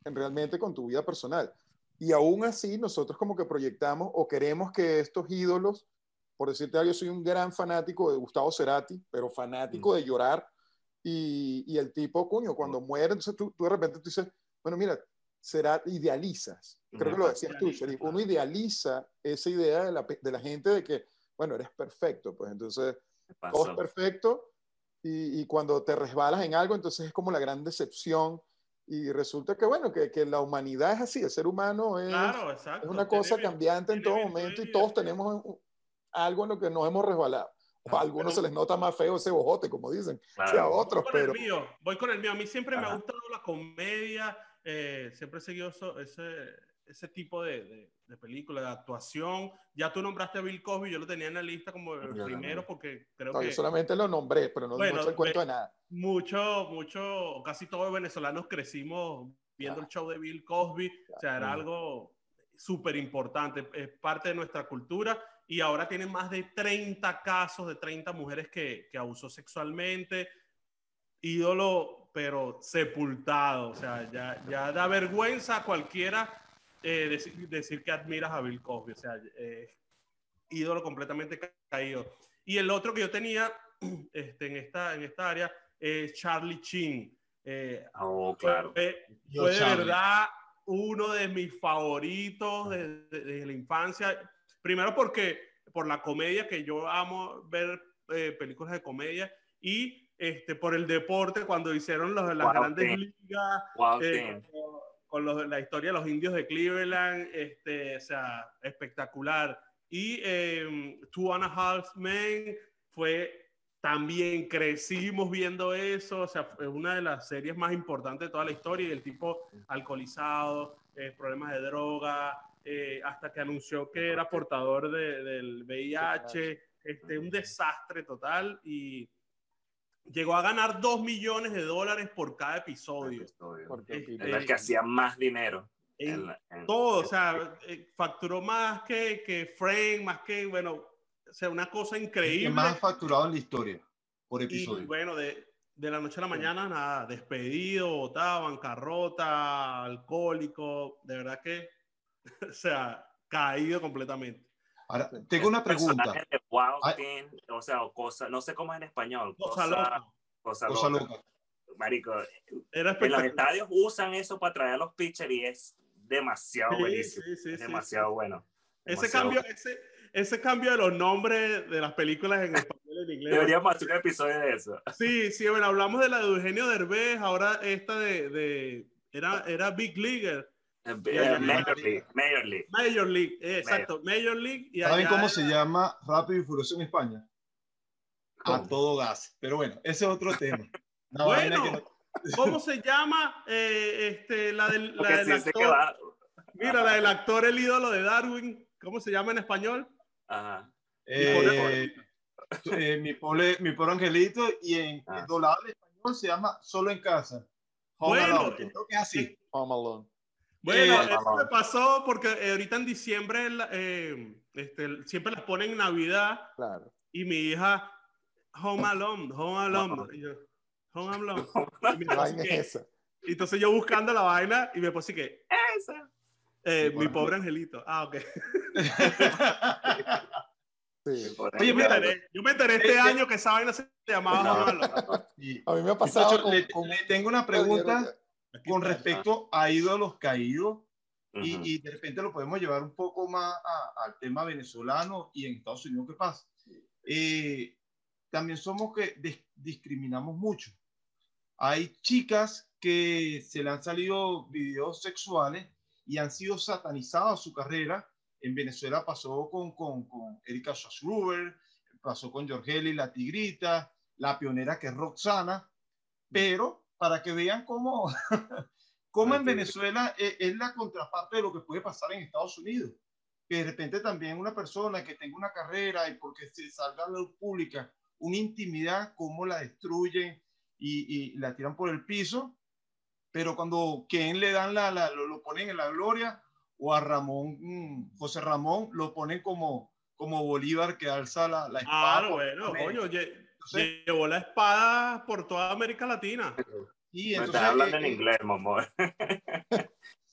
en realmente con tu vida personal. Y aún así, nosotros como que proyectamos o queremos que estos ídolos, por decirte algo, yo soy un gran fanático de Gustavo Cerati, pero fanático mm. de llorar. Y, y, el tipo, coño, cuando muere, entonces tú, tú, de repente tú dices, bueno, mira, Cerati, idealizas. Creo que lo decías tú, Uno idealiza esa idea de la, de la, gente de que, bueno, eres perfecto. Pues entonces, todo es perfecto. Y, y cuando te resbalas en algo, entonces es como la gran decepción y resulta que, bueno, que, que, la humanidad es así, el ser humano es, es una cosa cambiante en todo momento y todos tenemos algo en lo que nos hemos resbalado. O a algunos se les nota más feo ese bojote, como dicen, que a otros. Voy con pero... el mío, voy con el mío. A mí siempre me ha gustado la comedia, eh, siempre he seguido ese, ese tipo de, de, de, película, de actuación. Ya tú nombraste a Bill Cosby, yo lo tenía en la lista como el primero porque creo no, que... Yo solamente lo nombré, pero no, bueno, no se cuento de nada. Mucho, mucho, casi todos los venezolanos crecimos viendo el show de Bill Cosby, o sea, era algo súper importante, es parte de nuestra cultura y ahora tienen más de 30 casos de 30 mujeres que, que abusó sexualmente, ídolo pero sepultado. O sea, ya, ya da vergüenza a cualquiera eh, decir, decir, que admiras a Bill Cosby. O sea, eh, ídolo completamente caído. Y el otro que yo tenía este, en, esta, en esta área es Charlie Chin. Eh, oh, claro. Fue, fue de verdad uno de mis favoritos desde, desde, la infancia. Primero porque por la comedia, que yo amo ver eh, películas de comedia, y este, por el deporte, cuando hicieron los, las grandes ligas, eh, con, los, la historia de los indios de Cleveland, este, o sea, espectacular. Y eh, Two and a Half Men fue también crecimos viendo eso, o sea, es una de las series más importantes de toda la historia y el tipo alcoholizado, eh, problemas de droga, eh, hasta que anunció que era portador de, del VIH, este, un desastre total y llegó a ganar 2 millones de dólares por cada episodio. Este, el que hacía más dinero. En, todo, o sea, eh, facturó más que, que Frame, más que, bueno, o sea, una cosa increíble. El más facturado en la historia por episodio. Y bueno, de, de la noche a la mañana, nada, despedido, botado, bancarrota, alcohólico, de verdad que, o sea, caído completamente. Ahora, tengo una pregunta. De o sea, o cosa, no sé cómo es en español. Cosa, loca. Cosa, loca. Marico, en los estadios usan eso para traer a los pitchers y es demasiado buenísimo. Sí, sí, demasiado bueno. Ese cambio, ese, ese cambio de los nombres de las películas en español y en inglés. Deberíamos hacer un episodio de eso. Sí, sí, bueno, hablamos de la de Eugenio Derbez, ahora esta de, de era, era Big Leaguer. Major League. Major League. Major League, exacto, Major League. Y ¿Saben cómo se llama Rápido y Furioso en España? A todo gas. Pero bueno, ese es otro tema. bueno, ¿cómo se llama eh, este, la del, la del actor? Mira, la del actor, el ídolo de Darwin. ¿Cómo se llama en español? Ajá. Eh, eh, mi, pobre, mi pobre angelito y en ah. doblado español se llama Solo en casa. Home bueno, Alone. Creo que es así. Home Alone. Bueno, eh, eso me pasó porque ahorita en diciembre eh, este, siempre las ponen en Navidad. Claro. Y mi hija, Home Alone, Home Alone. Y yo, home Alone. y esa. entonces yo buscando la vaina y me puse que, esa. Eh, mi pobre angelito. Ah, ok. Sí. Oye, yo me enteré, yo me enteré este eh, año que esa vaina se llamaba sí. A mí me ha pasado. con, le, con... tengo una pregunta con respecto a ídolos caídos y, y, de repente lo podemos llevar un poco más al tema venezolano y en Estados Unidos, ¿qué pasa? Eh, también somos que discriminamos mucho. Hay chicas que se le han salido videos sexuales y han sido satanizados su carrera. En Venezuela pasó con, con, con Erika Schasruber, pasó con Jorgeli, la tigrita, la pionera que es Roxana, pero para que vean cómo, cómo en Venezuela es, es, la contraparte de lo que puede pasar en Estados Unidos. Que de repente también una persona que tenga una carrera y porque se salga a la luz pública una intimidad, cómo la destruyen y, y la tiran por el piso pero cuando quien le dan la, la lo, lo, ponen en la gloria o a Ramón, mm, José Ramón, lo ponen como, como Bolívar que alza la, la espada. Claro, bueno, coño, llevó la espada por toda América Latina. Y entonces, Me hablando en eh, inglés, mamá.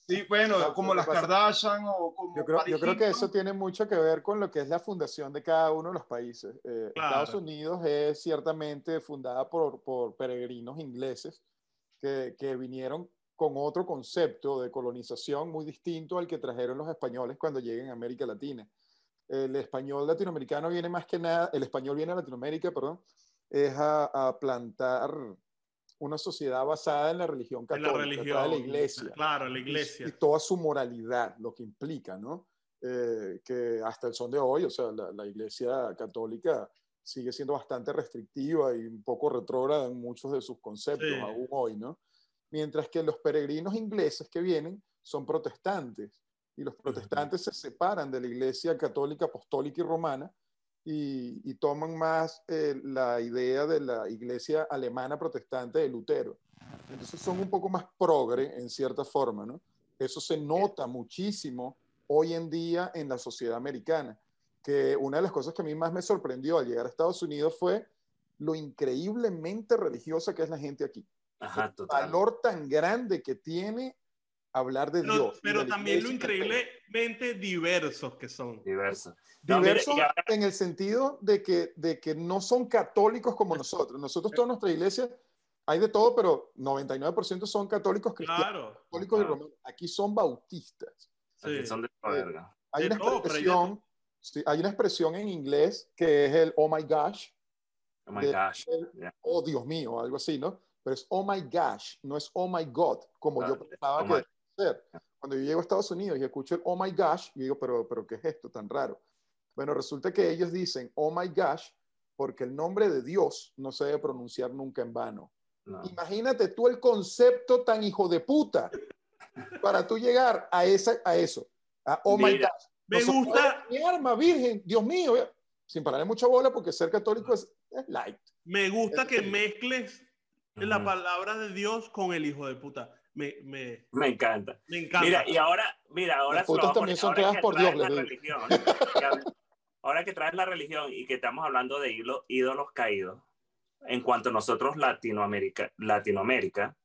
Sí, bueno, como las Kardashian o como. Yo creo, yo creo que eso tiene mucho que ver con lo que es la fundación de cada uno de los países. Eh, claro. Estados Unidos es ciertamente fundada por, por peregrinos ingleses que, que vinieron con otro concepto de colonización muy distinto al que trajeron los españoles cuando lleguen a América Latina. El español latinoamericano viene más que nada, el español viene a Latinoamérica, perdón, es a, a plantar una sociedad basada en la religión católica, la, religión, la iglesia. Claro, la iglesia. Y, y, toda su moralidad, lo que implica, ¿no? Eh, que hasta el son de hoy, o sea, la, la, iglesia católica sigue siendo bastante restrictiva y un poco retrógrada en muchos de sus conceptos, sí. aún hoy, ¿no? Mientras que los peregrinos ingleses que vienen son protestantes y los protestantes uh -huh. se separan de la iglesia católica, apostólica y romana y, y toman más eh, la idea de la iglesia alemana protestante de Lutero. Entonces son un poco más progre en cierta forma, ¿no? Eso se nota muchísimo hoy en día en la sociedad americana que una de las cosas que a mí más me sorprendió al llegar a Estados Unidos fue lo increíblemente religiosa que es la gente aquí. Ajá, el valor tan grande que tiene hablar de Dios. Pero también lo increíblemente diversos que son. Diversos. diversos en el sentido de que, de que no son católicos como nosotros. Nosotros, toda nuestra iglesia, hay de todo, pero 99% son católicos cristianos. Católicos y romanos. Aquí son bautistas. Sí. son de eh, hay, una expresión, hay una expresión en inglés que es el oh my gosh. Oh my gosh. Oh Dios mío, algo así, ¿no? Pero es oh my gosh, no es oh my God, como yo pensaba oh que ser. Cuando yo llego a Estados Unidos y escucho el oh my gosh, yo digo, pero, pero ¿qué es esto tan raro? Bueno, resulta que ellos dicen oh my gosh porque el nombre de Dios no se debe pronunciar nunca en vano. Imagínate tú el concepto tan hijo de puta para tú llegar a, esa, a eso. A, oh my gosh. Me gusta. Mi arma, virgen, Dios mío. Sin pararle mucha bola porque ser católico es, light. Me gusta que mezcles la palabra de Dios con el hijo de puta me, me, me, encanta. Me encanta. Mira, y ahora, mira, ahora, también son creadas por Dios, la religión, ahora que traes la religión y que estamos hablando de ídolos caídos, en cuanto a nosotros Latinoamérica, Latinoamérica,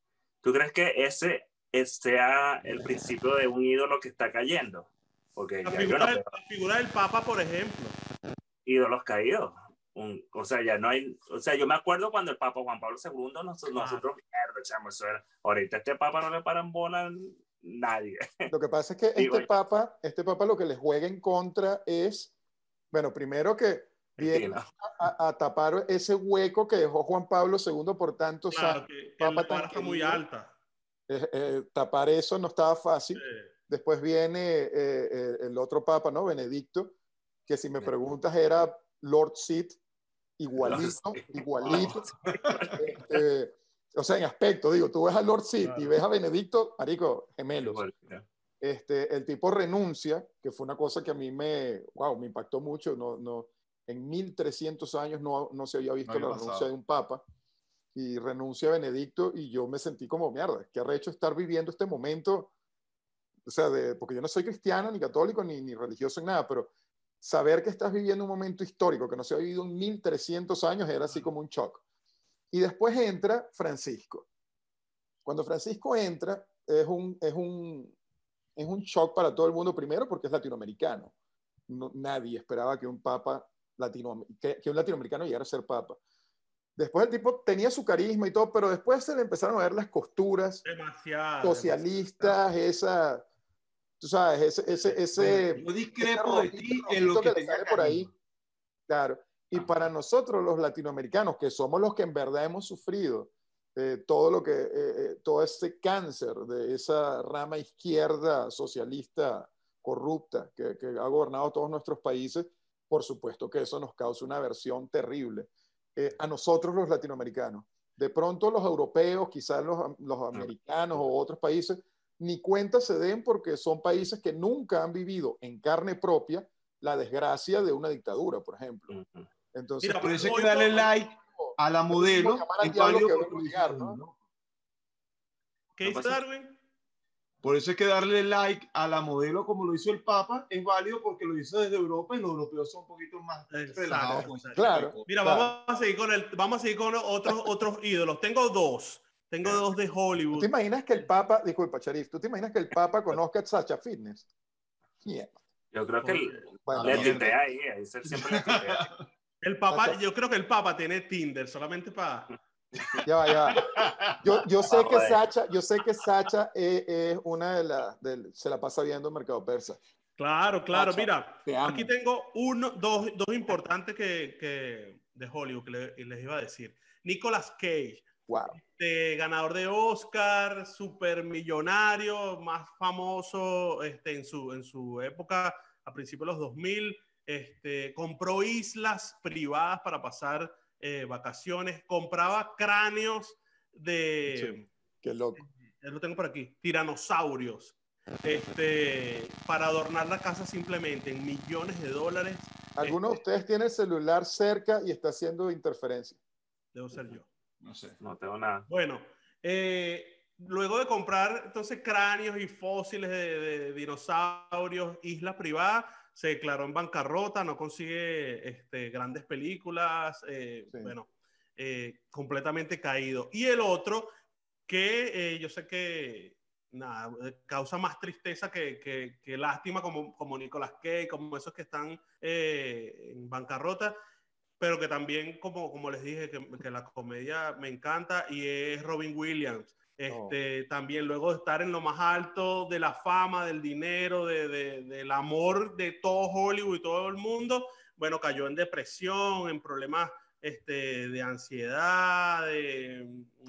¿tú crees que ese sea el principio de un ídolo que está cayendo? Porque la, figura, la figura del Papa, por ejemplo. Ídolos caídos o sea, ya no hay, o sea, yo me acuerdo cuando el Papa Juan Pablo II, nosotros, nosotros mierda, ahorita este Papa no le paran bola nadie. Lo que pasa es que este Papa, este Papa lo que le juega en contra es, bueno, primero que viene a, tapar ese hueco que dejó Juan Pablo II por tantos claro, Papa tan muy alta. Eh, eh, tapar eso no estaba fácil. Después viene eh, el otro Papa, ¿no? Benedicto, que si me preguntas era Lord Sid, igualito, igualito. Este, o sea, en aspecto, digo, tú ves a Lord Sid y ves a Benedicto, marico, gemelos. Este, el tipo renuncia, que fue una cosa que a mí me, wow, me impactó mucho. No, no, en 1300 años no, no se había visto la renuncia de un papa. Y renuncia a Benedicto y yo me sentí como, mierda, qué arrecho estar viviendo este momento. O sea, de, porque yo no soy cristiano, ni católico, ni, ni religioso en nada, pero saber que estás viviendo un momento histórico que no se ha vivido en 1300 años era así como un shock. Y después entra Francisco. Cuando Francisco entra, es un, es un, es un shock para todo el mundo, primero porque es latinoamericano. nadie esperaba que un papa latino, que, un latinoamericano llegara a ser papa. Después el tipo tenía su carisma y todo, pero después se le empezaron a ver las costuras socialistas, esa tú sabes, ese, ese, ese yo discrepo de ti en lo que, te sale por ahí. Claro. Y para nosotros los latinoamericanos, que somos los que en verdad hemos sufrido eh, todo lo que, eh, eh, todo ese cáncer de esa rama izquierda socialista corrupta que, que, ha gobernado todos nuestros países, por supuesto que eso nos causa una aversión terrible. a nosotros los latinoamericanos. De pronto los europeos, quizás los, los americanos o otros países, ni cuenta se den porque son países que nunca han vivido en carne propia la desgracia de una dictadura, por ejemplo. Entonces, Mira, por eso hay que darle like a la modelo. ¿Qué dice Darwin? Por eso hay que darle like a la modelo como lo hizo el Papa. Es válido porque lo hizo desde Europa y los europeos son un poquito más relajados. Claro. Mira, Vamos, a seguir con el, vamos a seguir con otros, otros ídolos. Tengo dos. Tengo dos de Hollywood. ¿Tú te imaginas que el Papa, disculpa, Charif, ¿tú te imaginas que el Papa conozca a Sacha Fitness? Yo creo que el, bueno, le ahí, ahí siempre le El Papa, yo creo que el Papa tiene Tinder solamente para. Ya va, ya va. Yo, yo sé que Sacha, yo sé que Sacha es, una de las, se la pasa viendo en mercado persa. Claro, claro. Mira, aquí tengo uno, dos, dos importantes que, que de Hollywood que les iba a decir. Nicolas Cage Wow. Este, ganador de Oscar, supermillonario, más famoso este, en, su, en su época, a principios de los 2000. Este, compró islas privadas para pasar eh, vacaciones, compraba cráneos de... qué loco. Ya lo tengo por aquí. Tiranosaurios. Este, para adornar la casa simplemente en millones de dólares. ¿Alguno de este ustedes tiene el celular cerca y está haciendo interferencia? Debo ser yo. No sé, no tengo nada. Bueno, eh, luego de comprar entonces cráneos y fósiles de, dinosaurios, isla privada, se declaró en bancarrota, no consigue este, grandes películas. Eh, bueno, eh, completamente caído. Y el otro, que eh, yo sé que nada, causa más tristeza que, que, lástima, como, como Nicolas Cage, como esos que están en bancarrota, pero que también, como, como les dije, que, que, la comedia me encanta y es Robin Williams. Este, También luego de estar en lo más alto de la fama, del dinero, de, de, del amor de todo Hollywood y todo el mundo, bueno, cayó en depresión, en problemas este, de ansiedad, de,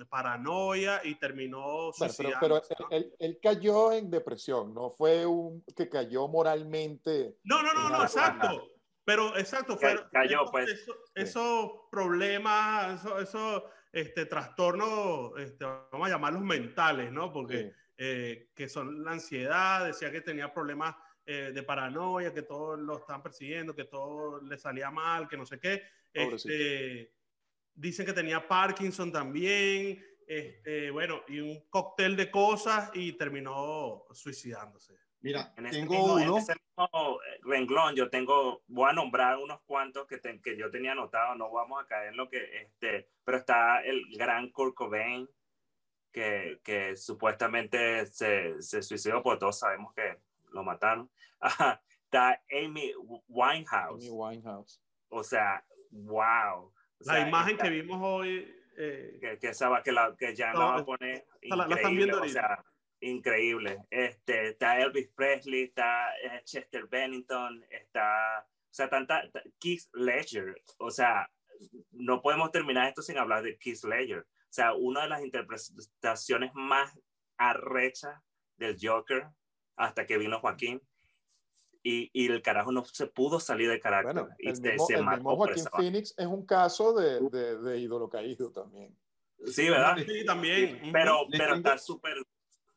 paranoia y terminó suicidándose. pero, pero él, él, cayó en depresión, no fue un que cayó moralmente. No, no, no, no, exacto. Pero exacto, cayó, pues. esos problemas, esos eso, este, trastornos, este, vamos a llamarlos mentales, ¿no? Porque eh, que son la ansiedad, decía que tenía problemas eh, de paranoia, que todos lo estaban persiguiendo, que todo le salía mal, que no sé qué. Este, dicen que tenía Parkinson también, este, bueno, y un cóctel de cosas y terminó suicidándose. Mira, en tengo uno. En ese mismo eh, renglón, yo tengo, voy a nombrar unos cuantos que, que yo tenía anotado, no vamos a caer en lo que, este, pero está el gran Kurt Cobain, que, que supuestamente se, se suicidó, porque todos sabemos que lo mataron. está Amy Winehouse. Amy Winehouse. O sea, wow. la imagen que vimos hoy. Eh, que, que, que, la, que ya no, la va a poner. La, la, están viendo o sea, increíble. Este, está Elvis Presley, está eh, Chester Bennington, está, o sea, tanta, Keith Ledger, o sea, no podemos terminar esto sin hablar de Keith Ledger. O sea, una de las interpretaciones más arrechas del Joker hasta que vino Joaquín. Y, y, el carajo no se pudo salir de carácter. Bueno, el, mismo, Joaquín Phoenix es un caso de, de, de, ídolo caído también. Sí, ¿verdad? Sí, también. Pero, pero está súper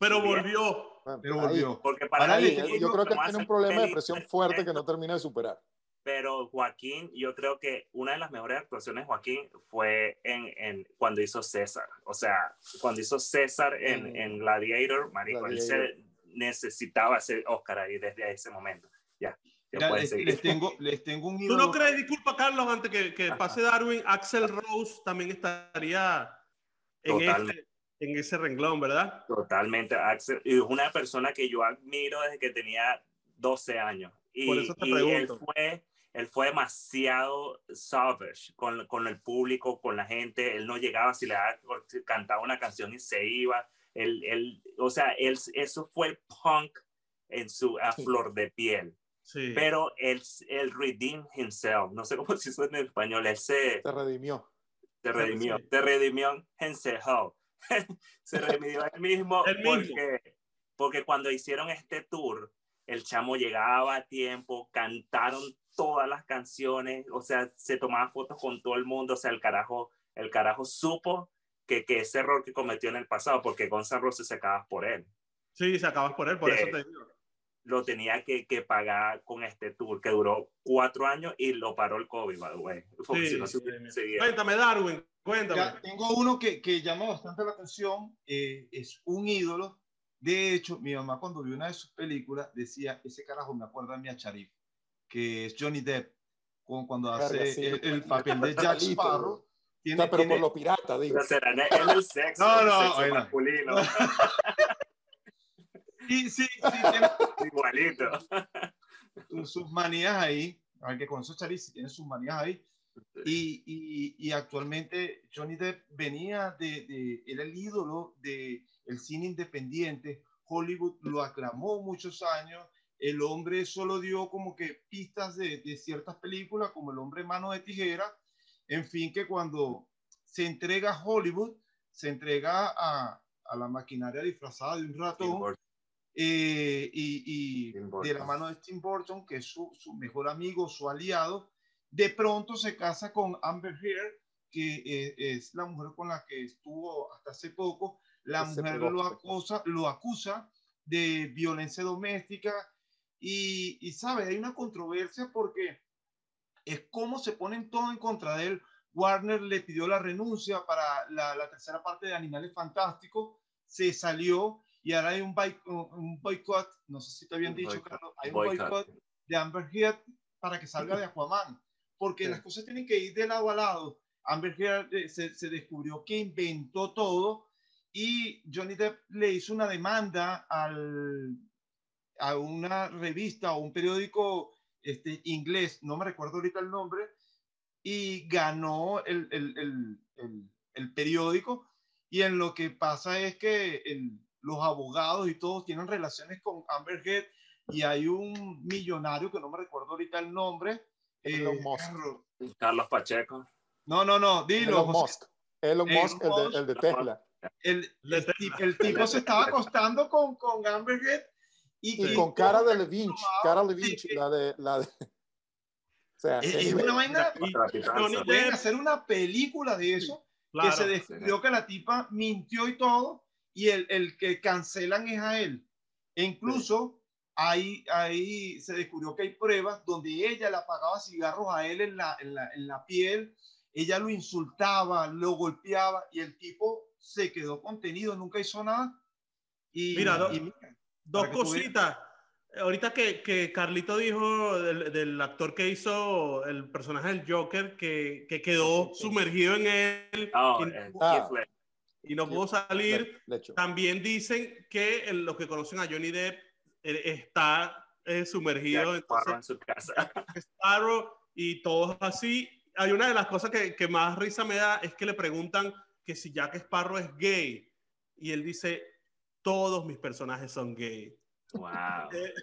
pero volvió. Pero volvió. Porque para él, yo creo que tiene un problema de presión fuerte que no termina de superar. Pero Joaquín, yo creo que una de las mejores actuaciones de Joaquín fue en, en cuando hizo César. O sea, cuando hizo César en, mm. en Gladiator, marico, él se necesitaba ese Oscar ahí desde ese momento. Ya. les, tengo, les tengo un ¿Tú no crees, disculpa Carlos, antes que, que pase Darwin, Axel Rose también estaría en este, en ese renglón, ¿verdad? Totalmente, Axel. Y es una persona que yo admiro desde que tenía 12 años. Y, Por eso te pregunto. él fue, él fue demasiado savage con, con, el público, con la gente. Él no llegaba si le cantaba una canción y se iba. Él, él, o sea, él, eso fue punk en su a flor de piel. Sí. Pero él, él redeemed himself. No sé cómo se dice en español. Él se... Se redimió. Se redimió. Se redimió himself. se remedió él mismo, porque, porque cuando hicieron este tour, el chamo llegaba a tiempo, cantaron todas las canciones, o sea, se tomaba fotos con todo el mundo, o sea, el carajo, el carajo supo que, que ese error que cometió en el pasado, porque Gonzalo se sacaba por él. Sí, se acabas por él, por eso te digo. Lo tenía que, que, pagar con este tour que duró cuatro años y lo paró el COVID, by Cuéntame, Darwin, Cuéntame. tengo uno que, que, llama bastante la atención, eh, es un ídolo. De hecho, mi mamá cuando vio una de sus películas decía, ese carajo me acuerda a mi a Charif, que es Johnny Depp, cuando hace el, papel de Jack Sparrow. Tiene, pero por lo pirata, digo. será en el sexo, no, no, el sexo masculino. sí, sí, sí. Igualito. Sus manías ahí, aunque con esos Charif tiene sus manías ahí. Y, y, y, actualmente Johnny Depp venía de, de, era el ídolo del el cine independiente. Hollywood lo aclamó muchos años. El hombre solo dio como que pistas de, de ciertas películas, como El hombre mano de tijera. En fin, que cuando se entrega a Hollywood, se entrega a, a la maquinaria disfrazada de un ratón. Eh, y, y de la mano de Tim Burton, que es su, su mejor amigo, su aliado, de pronto se casa con Amber Heard, que eh, es la mujer con la que estuvo hasta hace poco. La mujer lo acusa, lo acusa de violencia doméstica y, y, sabe, hay una controversia porque es como se ponen todo en contra de él. Warner le pidió la renuncia para la, la tercera parte de Animales Fantásticos, se salió y ahora hay un, un boicot, no sé si te habían dicho, Carlos, hay un boicot de Amber Heard para que salga de Aquaman porque las cosas tienen que ir de lado a lado. Amber Heard eh, se, se, descubrió que inventó todo y Johnny Depp le hizo una demanda al, a una revista o un periódico este, inglés, no me recuerdo ahorita el nombre, y ganó el, el, el, el periódico. Y en lo que pasa es que los abogados y todos tienen relaciones con Amber Heard y hay un millonario que no me recuerdo ahorita el nombre. Eh, Carlos Pacheco. No, no, no, dilo. Elon Musk. Elon Musk, el de, Tesla. El, el, tipo se estaba acostando con, con Amber Heard y, con cara de Levine, cara Levine, la de, la de... O sea, es, una vaina. Pueden hacer una película de eso, que se descubrió que la tipa mintió y todo, y el, el que cancelan es a él. E incluso ahí, ahí se descubrió que hay pruebas donde ella le apagaba cigarros a él en la, en la, en la piel, ella lo insultaba, lo golpeaba, y el tipo se quedó contenido, nunca hizo nada. Y, mira, dos cositas. Ahorita que, que, Carlito dijo del, actor que hizo el personaje del Joker, que, que quedó sumergido en él oh, y, ah, y, no pudo salir, también dicen que los que conocen a Johnny Depp eh, está eh, sumergido en su casa. Sparrow y todos así. Hay una de las cosas que, que más risa me da es que le preguntan que si Jack Sparrow es gay y él dice, todos mis personajes son gay. Wow. Eh,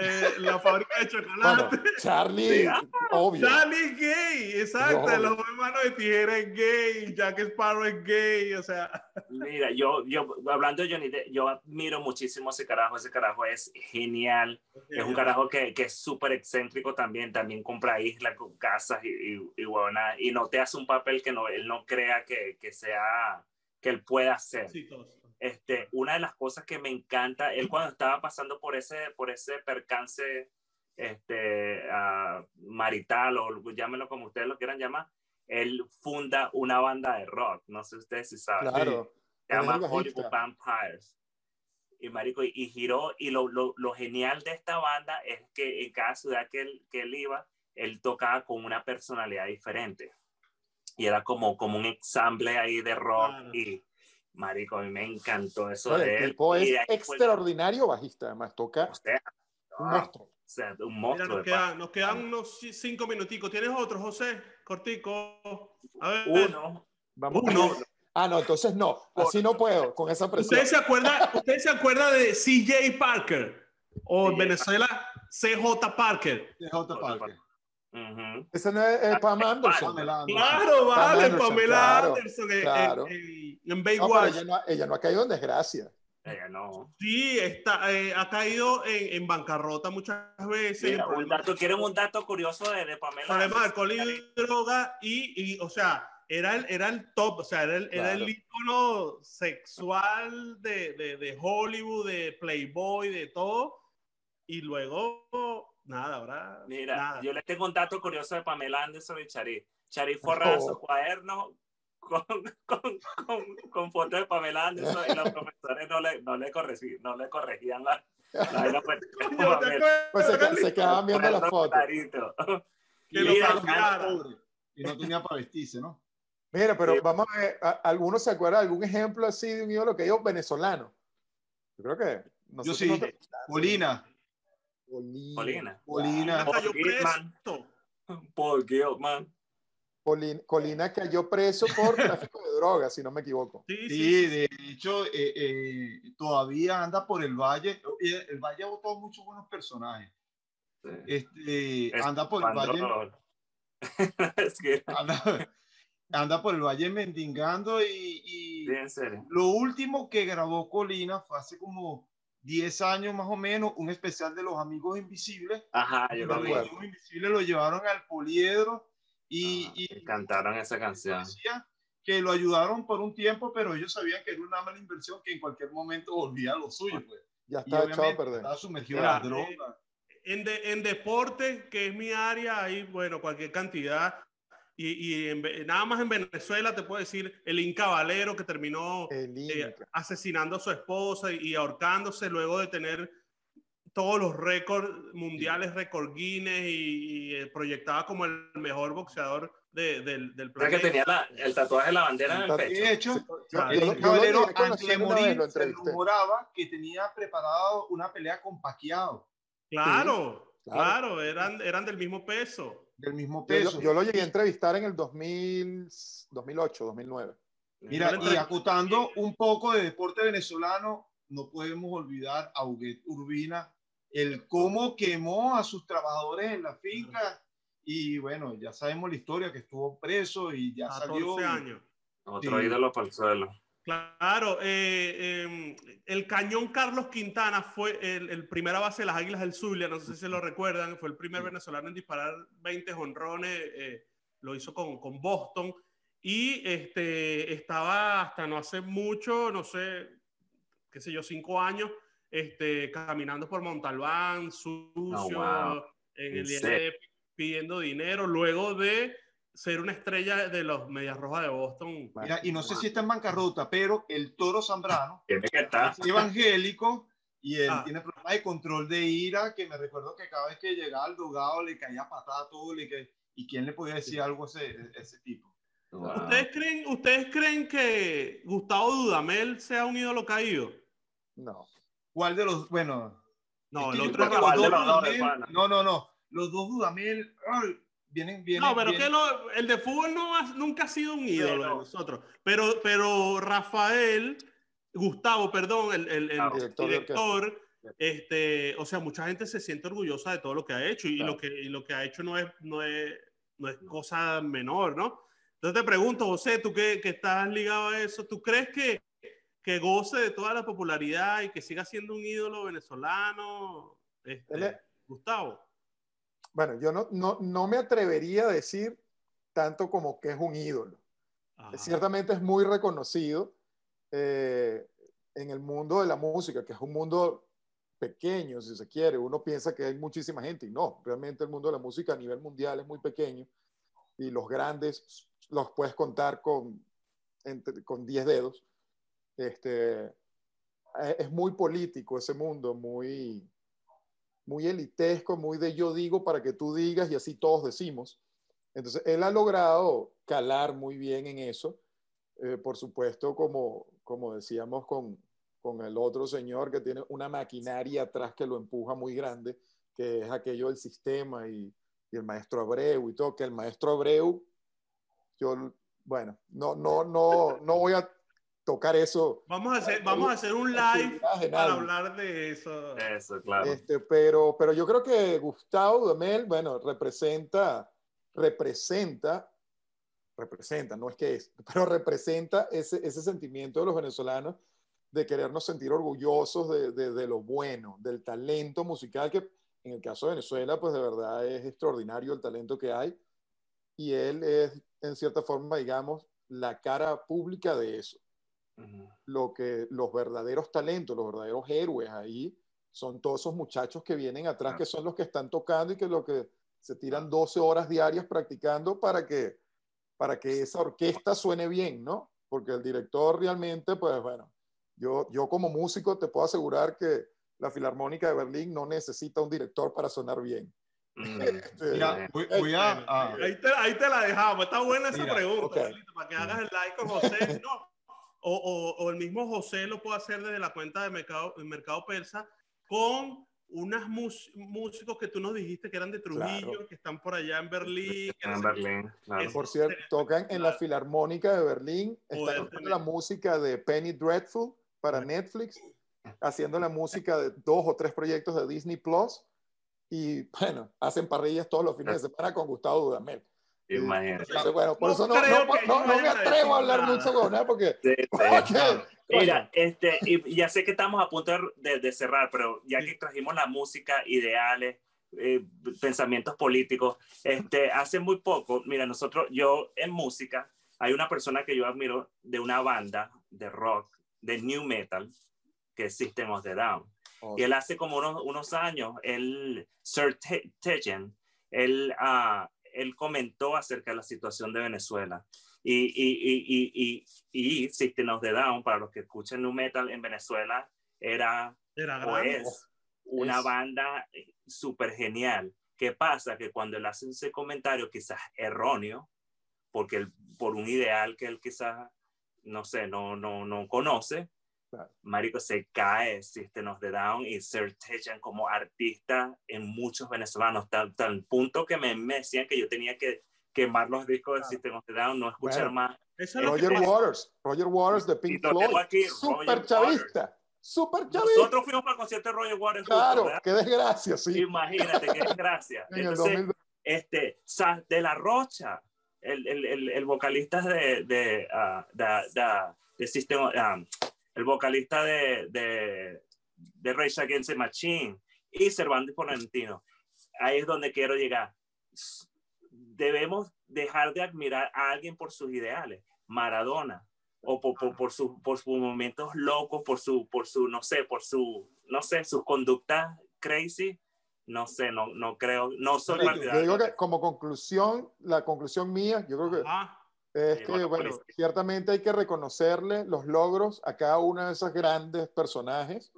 eh, la, fábrica de chocolate. Charlie, obvio. Charlie es gay, exacto. Los hermanos de tijera es gay, Jack Sparrow es gay, o sea. Mira, yo, yo hablando de Johnny yo admiro muchísimo ese carajo. Ese carajo es genial. Es un carajo que, que es súper excéntrico también. También compra islas con casas y, y, y, bueno, y no te hace un papel que no, él no crea que, que sea, que él pueda hacer. Sí, todos este, una de las cosas que me encanta, él cuando estaba pasando por ese, por ese percance este, uh, marital o llámenlo como ustedes lo quieran llamar, él funda una banda de rock, no sé ustedes si saben. Claro. Se llama Hollywood Vampires. Y, marico, y, giró, y lo, lo, lo, genial de esta banda es que en cada ciudad que él, que él iba, él tocaba con una personalidad diferente. Y era como, como un ensamble ahí de rock y Marico, a mí me encantó eso de el tipo es extraordinario bajista, además toca un monstruo. O sea, un monstruo. nos, quedan, unos cinco minuticos. ¿Tienes otro, José? Cortico. A ver. Uno. Vamos. Uno. Ah, no, entonces no. Así no puedo, con esa presión. ¿Usted se acuerda, usted se acuerda de CJ Parker? O en Venezuela, CJ Parker. CJ Parker. Ese no es Pam Anderson. Claro, vale, Pamela Anderson. Claro. En, Baywatch. ella, no, ha caído en desgracia. Ella no. Sí, está, eh, ha caído en, en, bancarrota muchas veces. un dato, ¿Quieren un dato curioso de, de Pamela? Además, alcohol y droga y, y, o sea, era el, era el top, o sea, era el, era el ícono sexual de, de, de Hollywood, de Playboy, de todo. Y luego Nada, ahora. Mira, yo les tengo un dato curioso de Pamela Anderson y Charí. Charí forraba su cuaderno con, con, con, con, fotos de Pamela Anderson y los profesores no le, no le, corregían, no le corregían la. la, pues, pues se, se, quedaban viendo las fotos. y no tenía para vestirse, ¿no? Mira, pero vamos a ver, ¿alguno se acuerda de algún ejemplo así de un ídolo que yo venezolano? Yo creo que. No yo sí, Polina. Colina. Colina. Paul Gilman. Colina cayó preso por tráfico de drogas, si no me equivoco. Sí, de hecho, eh, eh, todavía anda por el valle. El valle ha votado muchos buenos personajes. Este, anda por el valle. anda, por el valle mendigando y, y lo último que grabó Colina fue hace como 10 años más o menos, un especial de los Amigos Invisibles. Ajá, yo Los Amigos Invisibles lo llevaron al poliedro y, ah, y cantaron esa canción. Que lo ayudaron por un tiempo, pero ellos sabían que era una mala inversión que en cualquier momento volvía a lo suyo. Pues. Ya está echado a perder. Estaba sumergido en la droga. En, en deporte, que es mi área, hay, bueno, cualquier cantidad. Y, y nada más en Venezuela te puedo decir el Inca Valero que terminó eh, asesinando a su esposa y, ahorcándose luego de tener todos los récords mundiales, récord Guinness y, eh, proyectaba como el mejor boxeador del, del planeta. que tenía el tatuaje de la bandera en el pecho. De hecho, el caballero antes de morir se rumoraba que tenía preparado una pelea con Paquiao. Claro, claro, eran, eran del mismo peso. Del mismo peso. Yo, lo llegué a entrevistar en el 2000, 2008, 2009. Mira, y acotando un poco de deporte venezolano, no podemos olvidar a Huguet Urbina, el cómo quemó a sus trabajadores en la finca y bueno, ya sabemos la historia que estuvo preso y ya salió. años. Otro ídolo para el suelo. Claro, eh, em, el cañón Carlos Quintana fue el, el, primera base de las Águilas del Zulia, no sé si se lo recuerdan, fue el primer venezolano en disparar 20 jonrones, eh, lo hizo con, con, Boston y este, estaba hasta no hace mucho, no sé, qué sé yo, cinco años, este, caminando por Montalbán, sucio, oh, en el día pidiendo dinero, luego de ser una estrella de los Medias Rojas de Boston. Mira, y no sé si está en bancarrota, pero el Toro Zambrano es evangélico y él ah. tiene problemas de control de ira, que me recuerdo que cada vez que llegaba al dogado le caía patada todo y, que, y quién le podía decir algo a ese, ese tipo. ¿Ustedes, creen, ¿Ustedes creen que Gustavo Dudamel sea un ídolo caído? No. ¿Cuál de los, bueno... No, el otro es No, no, no. Los dos Dudamel, vienen, vienen. No, pero que el de fútbol no nunca ha sido un ídolo de nosotros. Pero, pero Rafael, Gustavo, perdón, el, el, el director, este, o sea, mucha gente se siente orgullosa de todo lo que ha hecho y, lo, que, y lo que ha hecho no es, no es, no es cosa menor, ¿no? Entonces te pregunto, José, tú que, que estás ligado a eso, ¿tú crees que, que goce de toda la popularidad y que siga siendo un ídolo venezolano, este, Gustavo? Bueno, yo no, no, no, me atrevería a decir tanto como que es un ídolo. Ciertamente es muy reconocido eh, en el mundo de la música, que es un mundo pequeño, si se quiere. Uno piensa que hay muchísima gente y no, realmente el mundo de la música a nivel mundial es muy pequeño y los grandes los puedes contar con, con 10 dedos. Este, eh, es muy político ese mundo, muy, muy elitesco, muy de yo digo para que tú digas y así todos decimos. Entonces, él ha logrado calar muy bien en eso. Eh, por supuesto, como, como decíamos con, con el otro señor que tiene una maquinaria atrás que lo empuja muy grande, que es aquello del sistema y, el maestro Abreu y todo, que el maestro Abreu, yo, bueno, no, no, no, no voy a tocar eso. Vamos a hacer, vamos a hacer un live para hablar de eso. Eso, claro. Este, pero, pero yo creo que Gustavo Damel, bueno, representa, representa, representa, no es que es, pero representa ese, ese sentimiento de los venezolanos de querernos sentir orgullosos de, de, de, lo bueno, del talento musical que en el caso de Venezuela, pues de verdad es extraordinario el talento que hay. Y él es, en cierta forma, digamos, la cara pública de eso lo que los verdaderos talentos, los verdaderos héroes ahí son todos esos muchachos que vienen atrás, que son los que están tocando y que lo que se tiran 12 horas diarias practicando para que, para que esa orquesta suene bien, ¿no? Porque el director realmente, pues bueno, yo, yo como músico te puedo asegurar que la Filarmónica de Berlín no necesita un director para sonar bien. Este, voy, a, ahí, te, ahí, te, la dejamos. Está buena esa pregunta, para que hagas el like con José. No, o, o, el mismo José lo puede hacer desde la cuenta de Mercado, mercado Persa con unas músicos que tú nos dijiste que eran de Trujillo, que están por allá en Berlín. En Berlín, claro. Por cierto, tocan en la Filarmónica de Berlín, están haciendo la música de Penny Dreadful para Netflix, haciendo la música de dos o tres proyectos de Disney Plus, y bueno, hacen parrillas todos los fines de semana con Gustavo Dudamel. Imagínate. bueno, por eso no, no, no, me atrevo a hablar mucho con él porque... Mira, este, y ya sé que estamos a punto de, de cerrar, pero ya que trajimos la música, ideales, eh, pensamientos políticos, este, hace muy poco, mira, nosotros, yo en música, hay una persona que yo admiro de una banda de rock, de new metal, que es System of the Down. Oh. Y él hace como unos, unos años, el Sir Tejan, él uh, él comentó acerca de la situación de Venezuela. Y, y, y, y, y System of the Down, para los que escuchan nu metal en Venezuela, era, era pues, una banda súper genial. ¿Qué pasa? Que cuando él hace ese comentario, quizás erróneo, porque por un ideal que él quizás, no sé, no, no, no conoce, Marico se cae System of the Down y se Tejan como artista en muchos venezolanos, tal, tal punto que me, me, decían que yo tenía que quemar los discos de System of the Down, no escuchar más. Roger Waters, Roger Waters de Pink Floyd, super chavista. Super chavista. Nosotros fuimos para el concierto de Roger Waters. Claro, qué desgracia, sí. Imagínate, qué desgracia. Entonces, este, de la Rocha, el, el, el, vocalista de, de, uh, de, de System, um, el vocalista de, de, de Rage Against the Machine y Cervantes Florentino. Ahí es donde quiero llegar. Debemos dejar de admirar a alguien por sus ideales. Maradona, o por, por, por, su, por sus momentos locos, por su, por su, no sé, por su, no sé, sus conductas crazy, no sé, no, no creo, no soy Yo digo que como conclusión, la conclusión mía, yo creo que que, bueno, ciertamente hay que reconocerle los logros a cada uno de esos grandes personajes,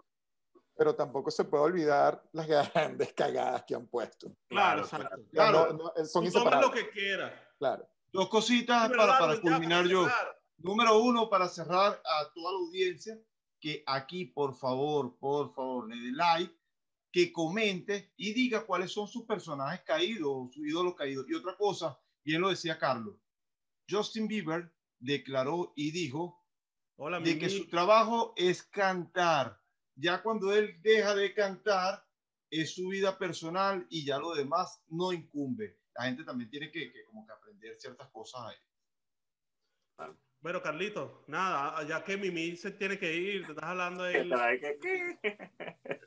pero tampoco se puede olvidar las grandes cagadas que han puesto. Claro, claro. claro. No, son lo que quiera. Claro. Dos cositas para, para culminar yo. Número uno, para cerrar a toda la audiencia, que aquí, por favor, por favor, le dé like, que comente y diga cuáles son sus personajes caídos, sus ídolos caídos. Y otra cosa, bien lo decía Carlos, Justin Bieber declaró y dijo de que su trabajo es cantar. Ya cuando él deja de cantar, es su vida personal y ya lo demás no incumbe. La gente también tiene que, como que aprender ciertas cosas ahí. Bueno, Carlito, nada, ya que Mimi se tiene que ir, te estás hablando de él.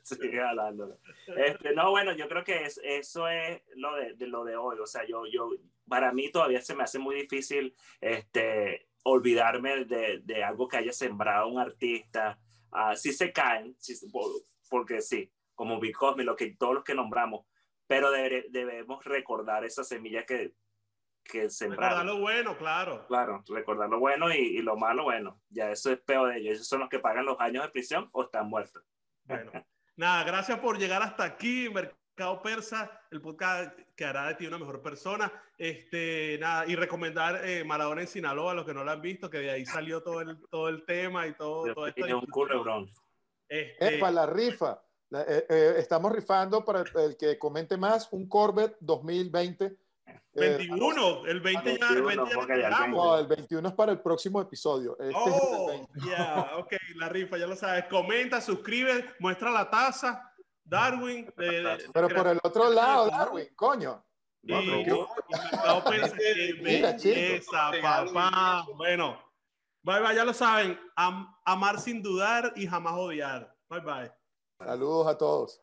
Sigue hablando. Este, no, bueno, yo creo que es, eso es lo de, lo de hoy. O sea, yo, yo, para mí todavía se me hace muy difícil este, olvidarme de, de algo que haya sembrado un artista. Uh, sí se caen, porque sí, como Cosme, lo que, todos los que nombramos, pero debemos recordar esa semilla que que Recordar lo bueno, claro. Claro, recordar lo bueno y, lo malo, bueno, ya eso es peor de ellos. Esos son los que pagan los años de prisión o están muertos. Bueno, nada, gracias por llegar hasta aquí, Mercado Persa, el podcast que hará de ti una mejor persona. Este, nada, y recomendar eh, Maradona en Sinaloa, a los que no lo han visto, que de ahí salió todo el, todo el tema y todo, todo esto. un culebrón. Este... Es para la rifa. Eh, eh, estamos rifando para el que comente más un Corvette 2020 21, el 20 ya, el 20 ya no, el 21 es para el próximo episodio. Este oh, ya, ok, la rifa, ya lo sabes. Comenta, suscribe, muestra la taza. Darwin. Pero por el otro lado, Darwin, coño. Y, belleza, papá. Bueno, bye bye, ya lo saben. amar sin dudar y jamás odiar. Bye bye. Saludos a todos.